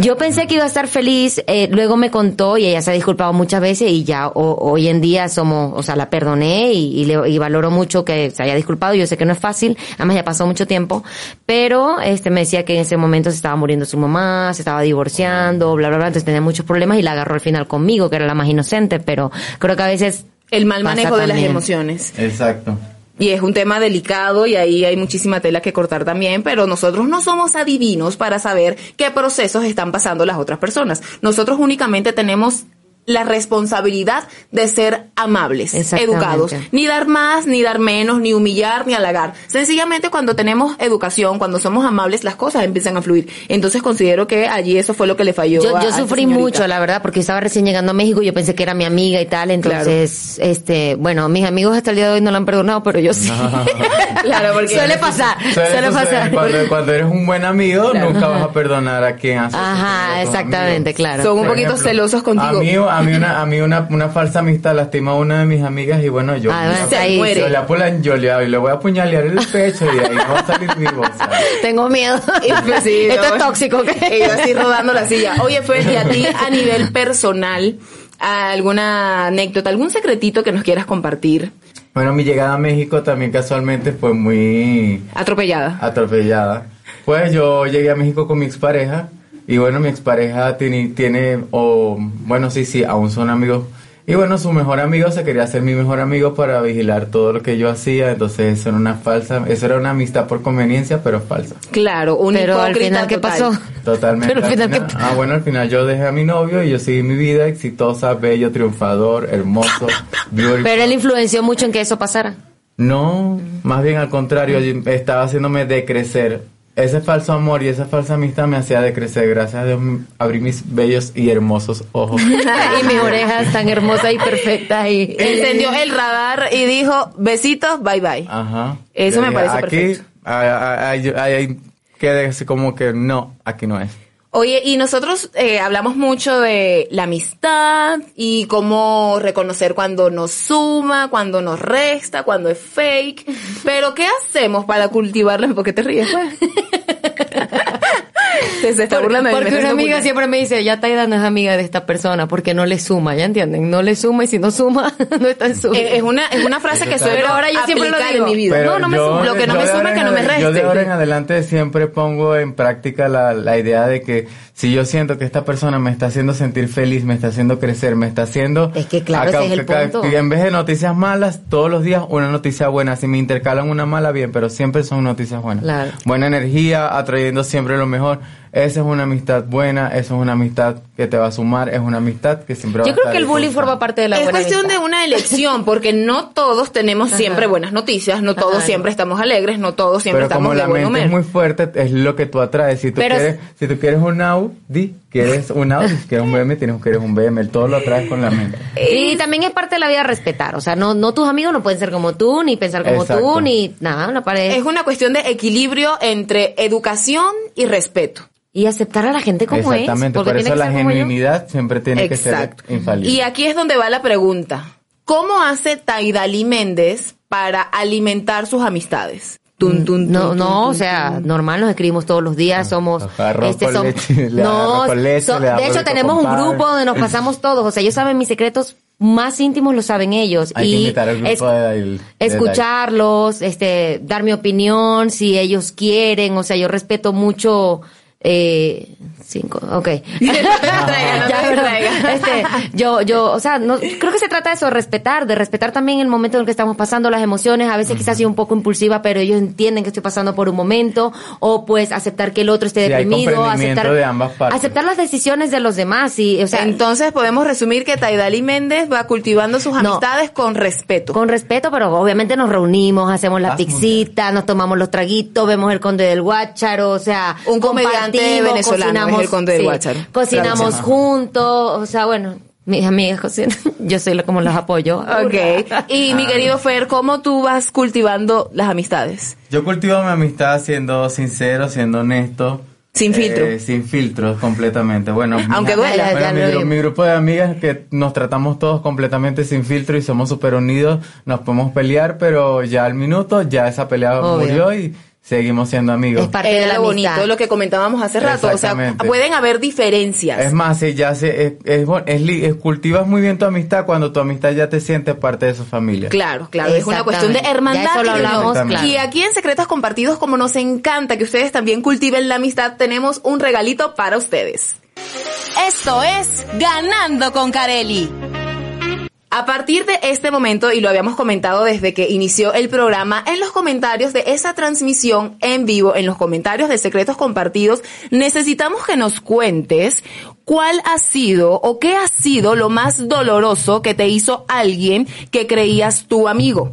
Yo pensé que iba a estar feliz, eh, luego me contó y ella se ha disculpado muchas veces y ya o- hoy en día somos, o sea, la perdoné y, y, le- y valoro mucho que se haya disculpado. Yo sé que no es fácil, además ya pasó mucho tiempo, pero este me decía que en ese momento se estaba muriendo su mamá, se estaba divorciando, bla, bla, bla, entonces tenía muchos problemas y la agarró al final conmigo, que era la más inocente, pero creo que a veces... El mal pasa manejo de las emociones. Exacto. Y es un tema delicado y ahí hay muchísima tela que cortar también, pero nosotros no somos adivinos para saber qué procesos están pasando las otras personas. Nosotros únicamente tenemos la responsabilidad de ser amables, educados, ni dar más, ni dar menos, ni humillar, ni halagar. Sencillamente cuando tenemos educación, cuando somos amables, las cosas empiezan a fluir. Entonces considero que allí eso fue lo que le falló. Yo, a- sufrí mucho, la verdad, porque estaba recién llegando a México y yo pensé que era mi amiga y tal, entonces, este, bueno, mis amigos hasta el día de hoy no la han perdonado, pero yo sí. claro, porque suele pasar, suele, pasar. Cuando, cuando eres un buen amigo, Claro. nunca vas a perdonar a quien hace Ajá, exactamente, claro. Son un Por poquito ejemplo, celosos contigo. A mí, a mí, una, a mí una, una falsa amistad lastima a una de mis amigas y bueno, yo, Ah, yo, se muere. yo le, apulan- yo le, le voy a apuñalear el pecho y ahí no va a salir vivo. o sea. Tengo miedo. Esto es tóxico. ¿qué? Y yo así rodando la silla. Oye, Fer, y a ti a nivel personal, ¿alguna anécdota, algún secretito que nos quieras compartir? Bueno, mi llegada a México también casualmente fue muy Atropellada. atropellada. Pues yo llegué a México con mi expareja y bueno, mi expareja tiene, tiene o bueno, sí, sí, aún son amigos. Y bueno, su mejor amigo se quería hacer mi mejor amigo para vigilar todo lo que yo hacía, entonces eso era una falsa, eso era una amistad por conveniencia, pero falsa. Claro, un Pero al final, ¿qué total. pasó? Totalmente. Pero al final, ¿qué Ah, bueno, al final yo dejé a mi novio y yo seguí mi vida exitosa, bello, triunfador, hermoso, beautiful. Pero él influenció mucho en que eso pasara. No, más bien al contrario, estaba haciéndome decrecer. Ese falso amor y esa falsa amistad me hacía decrecer. Gracias a Dios abrí mis bellos y hermosos ojos. y mis orejas tan hermosas y perfectas y... Encendió el radar y dijo, besitos, bye bye. Ajá. Eso me parece aquí, perfecto. Hay, hay, hay, hay que decir como que no, aquí no es. Oye, y nosotros eh, hablamos mucho de la amistad y cómo reconocer cuando nos suma, cuando nos resta, cuando es fake. Pero, ¿qué hacemos para cultivarla? ¿Por qué te ríes, pues? Se, se está burlando de mí, me Porque una amiga siempre me dice, ya Taida no es amiga de esta persona porque no le suma, ¿ya entienden? No le suma y si no suma, no está en su Eh, es una es una frase que suelo ahora yo siempre lo digo. en mi vida. Pero no, no me yo- suma. Lo que no me suma ahora que no me reste. Yo de ahora en adelante siempre pongo en práctica la, la idea de que si yo siento que esta persona me está haciendo sentir feliz, me está haciendo crecer, me está haciendo... Es que claro, ese es el punto. en vez de noticias malas, todos los días una noticia buena. Si me intercalan una mala, bien, pero siempre son noticias buenas. Claro. Buena energía, atrayendo siempre lo mejor. Esa es una amistad buena, esa es una amistad que te va a sumar, es una amistad que siempre va Yo a creo estar que el bullying forma parte de la es buena cuestión amistad. de una elección, porque no todos tenemos Ajá. siempre buenas noticias, no todos Ajá. siempre estamos alegres, no todos siempre Pero como estamos de la buen mente humor. es muy fuerte, es lo que tú atraes. Si tú, Pero- quieres, si tú quieres un Audi, quieres un quieres un BM, tienes que querer un BM. Todo lo atraes con la mente. Y también es parte de la vida respetar, o sea, no, no tus amigos no pueden ser como tú, ni pensar como Exacto. tú, ni nada, una pared. Es una cuestión de equilibrio entre educación y respeto. Y aceptar a la gente como es. Exactamente. porque Por tiene eso que la genuinidad siempre tiene Exacto. que ser infalible. Y aquí es donde va la pregunta. ¿Cómo hace Taidali Méndez para alimentar sus amistades? Tun, tun, Mm, No, tun, no, tun, o tun, sea, tun. normal, nos escribimos todos los días, somos, Arroz este, leche, le no, leche, de hecho tenemos un grupo donde nos pasamos todos, o sea, ellos saben mis secretos más íntimos, lo saben ellos. Hay y invitar al grupo es- de Dail- de escucharlos, este, dar mi opinión, si ellos quieren, o sea, yo respeto mucho Eh, cinco, ok. No te distraigas, no Ya, distraigas. Este, yo, yo, o sea, no, creo que se trata de eso, respetar, de respetar también el momento en el que estamos pasando, las emociones, a veces quizás soy un poco impulsiva, pero ellos entienden que estoy pasando por un momento, o pues aceptar que el otro esté Sí, deprimido, aceptar, de ambas partes. aceptar las decisiones de los demás, y, o sea, Entonces podemos resumir que Taidali Méndez va cultivando sus amistades con respeto. Con respeto, pero obviamente nos reunimos, hacemos la Vas pixita, nos tomamos los traguitos, vemos el Conde del Guácharo, o sea, Un comediante compartimos, venezolano es cocinamos, el Conde del sí, Guácharo. Cocinamos Traducción. juntos, o sea, bueno, mis amigas cocinan, yo soy la como las apoyo. Ok. Y mi querido Fer, ¿cómo tú vas cultivando las amistades? Yo cultivo mi amistad siendo sincero, siendo honesto. Sin filtro. Eh, sin filtros, completamente. Bueno, Aunque mi- duela, bueno, ya mi, gru- mi grupo de amigas que nos tratamos todos completamente sin filtro y somos súper unidos. Nos podemos pelear, pero ya al minuto ya esa pelea Obvio. murió y seguimos siendo amigos. Era lo bonito, lo que comentábamos hace rato. O sea, pueden haber diferencias. Es más, si ya se, es, es, es es- cultivas muy bien tu amistad cuando tu amistad ya te siente parte de su familia. Claro, claro, es una cuestión de hermandad Ya eso lo hablamos, claro. Y aquí en Secretos Compartidos, como nos encanta que ustedes también cultiven la amistad, tenemos un regalito para ustedes. Esto es Ganando con Carelli. A partir de este momento, y lo habíamos comentado desde que inició el programa, en los comentarios de esa transmisión en vivo, en los comentarios de Secretos Compartidos, necesitamos que nos cuentes cuál ha sido o qué ha sido lo más doloroso que te hizo alguien que creías tu amigo.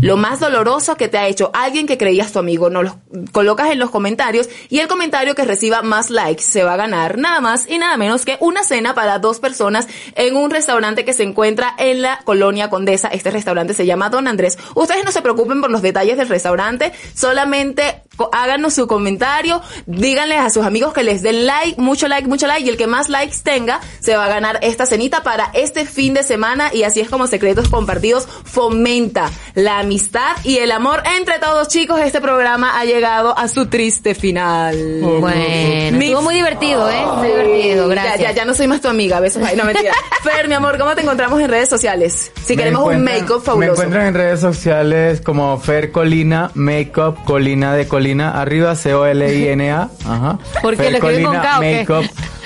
Lo más doloroso que te ha hecho alguien que creías tu amigo, nos lo colocas en los comentarios y el comentario que reciba más likes se va a ganar nada más y nada menos que una cena para dos personas en un restaurante que se encuentra en la colonia Condesa. Este restaurante se llama Don Andrés. Ustedes no se preocupen por los detalles del restaurante, solamente háganos su comentario, díganles a sus amigos que les den like, mucho like, mucho like y el que más likes tenga se va a ganar esta cenita para este fin de semana y así es como Secretos Compartidos fomenta la amistad y el amor entre todos chicos. Este programa ha llegado a su triste final. Bueno, Mi- estuvo muy divertido, ¿eh? Muy divertido, gracias. Ya, ya, ya no soy más tu amiga, besos. Ay, no, mentira. Fer, mi amor, ¿cómo te encontramos en redes sociales? Si Me queremos un make-up Me fabuloso. encuentran en redes sociales como Fer Colina, Makeup, Colina de Colina, arriba C-O-L-I-N-A. Ajá. ¿Por qué Fer lo escriben con Colina, K o qué? Makeup.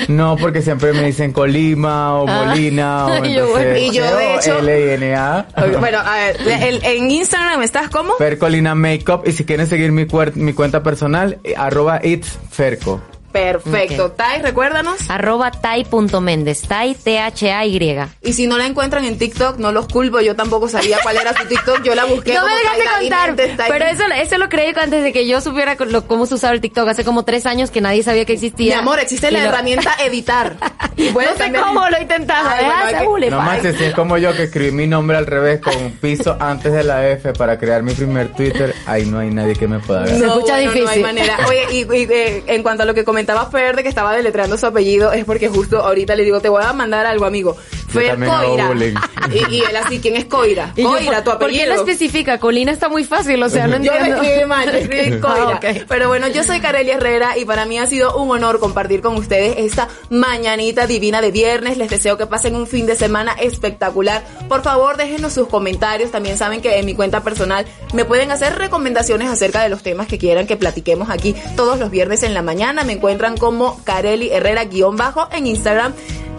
No, porque siempre me dicen Colima o Ah. Molina o Y yo, y yo, de hecho- C-O-L-I-N-A. Ok, Bueno, a ver, el- en Instagram estás como Fer Colina Makeup y si quieren seguir mi, mi cuenta personal, eh, arroba it's Ferco. Perfecto. Tai, recuérdanos. Arroba tai.méndez, tai, T-H-A-Y. Y si no la encuentran en TikTok, no los culpo. Yo tampoco sabía cuál era su TikTok. Yo la busqué. No me dejaste Taidali contar, Tai- pero eso, eso lo creí antes de que yo supiera lo- cómo se usaba el TikTok. Hace como tres años que nadie sabía que existía. Mi amor, existe Y la lo- herramienta editar. No sé cómo lo he intentado, Ay, bueno, hay Hace que- bullying. No manches, si es como yo que escribí mi nombre al revés con un piso antes de la F para crear mi primer Twitter, ahí no hay nadie que me pueda ver. No, bueno, No hay manera. Oye, y, y, eh, en cuanto a lo que comentaba Fer de que estaba deletreando su apellido, es porque justo ahorita le digo, te voy a mandar algo, amigo. Yo hago Coira. bullying. Y, y él así, ¿quién es Coira? Y yo, Coira, tu ¿por- ¿Por qué apellido. lo especifica? Colina está muy fácil, o sea, no Yo lo entiendo. escribí mal, yo escribí Coira. Ah, ok. Pero bueno, yo soy Carelia Herrera y para mí ha sido un honor compartir con ustedes esta mañanita divina de viernes. Les deseo que pasen un fin de semana espectacular. Por favor, déjenos sus comentarios. También saben que en mi cuenta personal me pueden hacer recomendaciones acerca de los temas que quieran que platiquemos aquí todos los viernes en la mañana. Me encuentran como Careli Herrera guion bajo en Instagram.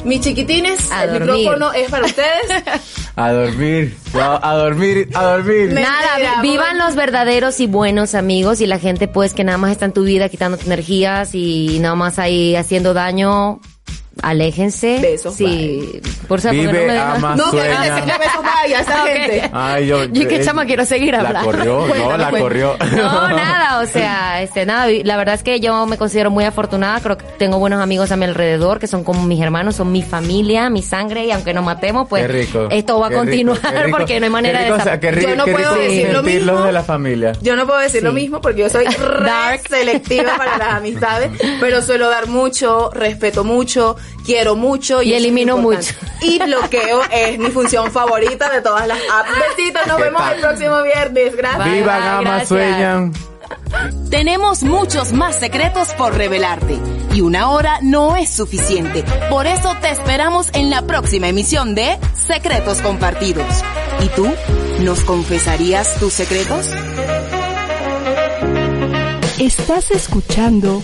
Mis chiquitines, A el dormir. Micrófono es para ustedes. A dormir, a, a dormir, a dormir. Nada, vivan los verdaderos y buenos amigos y la gente pues que nada más está en tu vida quitándote energías y nada más ahí haciendo daño. Aléjense. Besos, Sí, por favor, Vive, no me ama, No, que sueña. decirle besos vaya a esa gente. Ay, yo, Yo qué eh, chama quiero seguir La hablando. corrió, no, la corrió. No, nada, o sea, este, nada, la verdad es que yo me considero muy afortunada, creo que tengo buenos amigos a mi alrededor, que son como mis hermanos, son mi familia, mi sangre, y aunque nos matemos, pues, Qué rico. esto va a rico, continuar, rico, porque no hay manera rico, de... o sea, qué ri- Yo no qué puedo rico decir lo mismo. de la familia. Yo no puedo decir lo mismo porque yo soy dark selectiva para las amistades, pero suelo dar mucho, respeto mucho, quiero mucho Y es elimino importante. Y bloqueo es mi función favorita de todas las apps. Besitos, nos ¿Qué vemos tal? el próximo viernes. Gracias. Amas, gracias. sueñan. Tenemos muchos más secretos por revelarte y una hora no es suficiente. Por eso te esperamos en la próxima emisión de Secretos Compartidos. ¿Y tú? ¿Nos confesarías tus secretos? Estás escuchando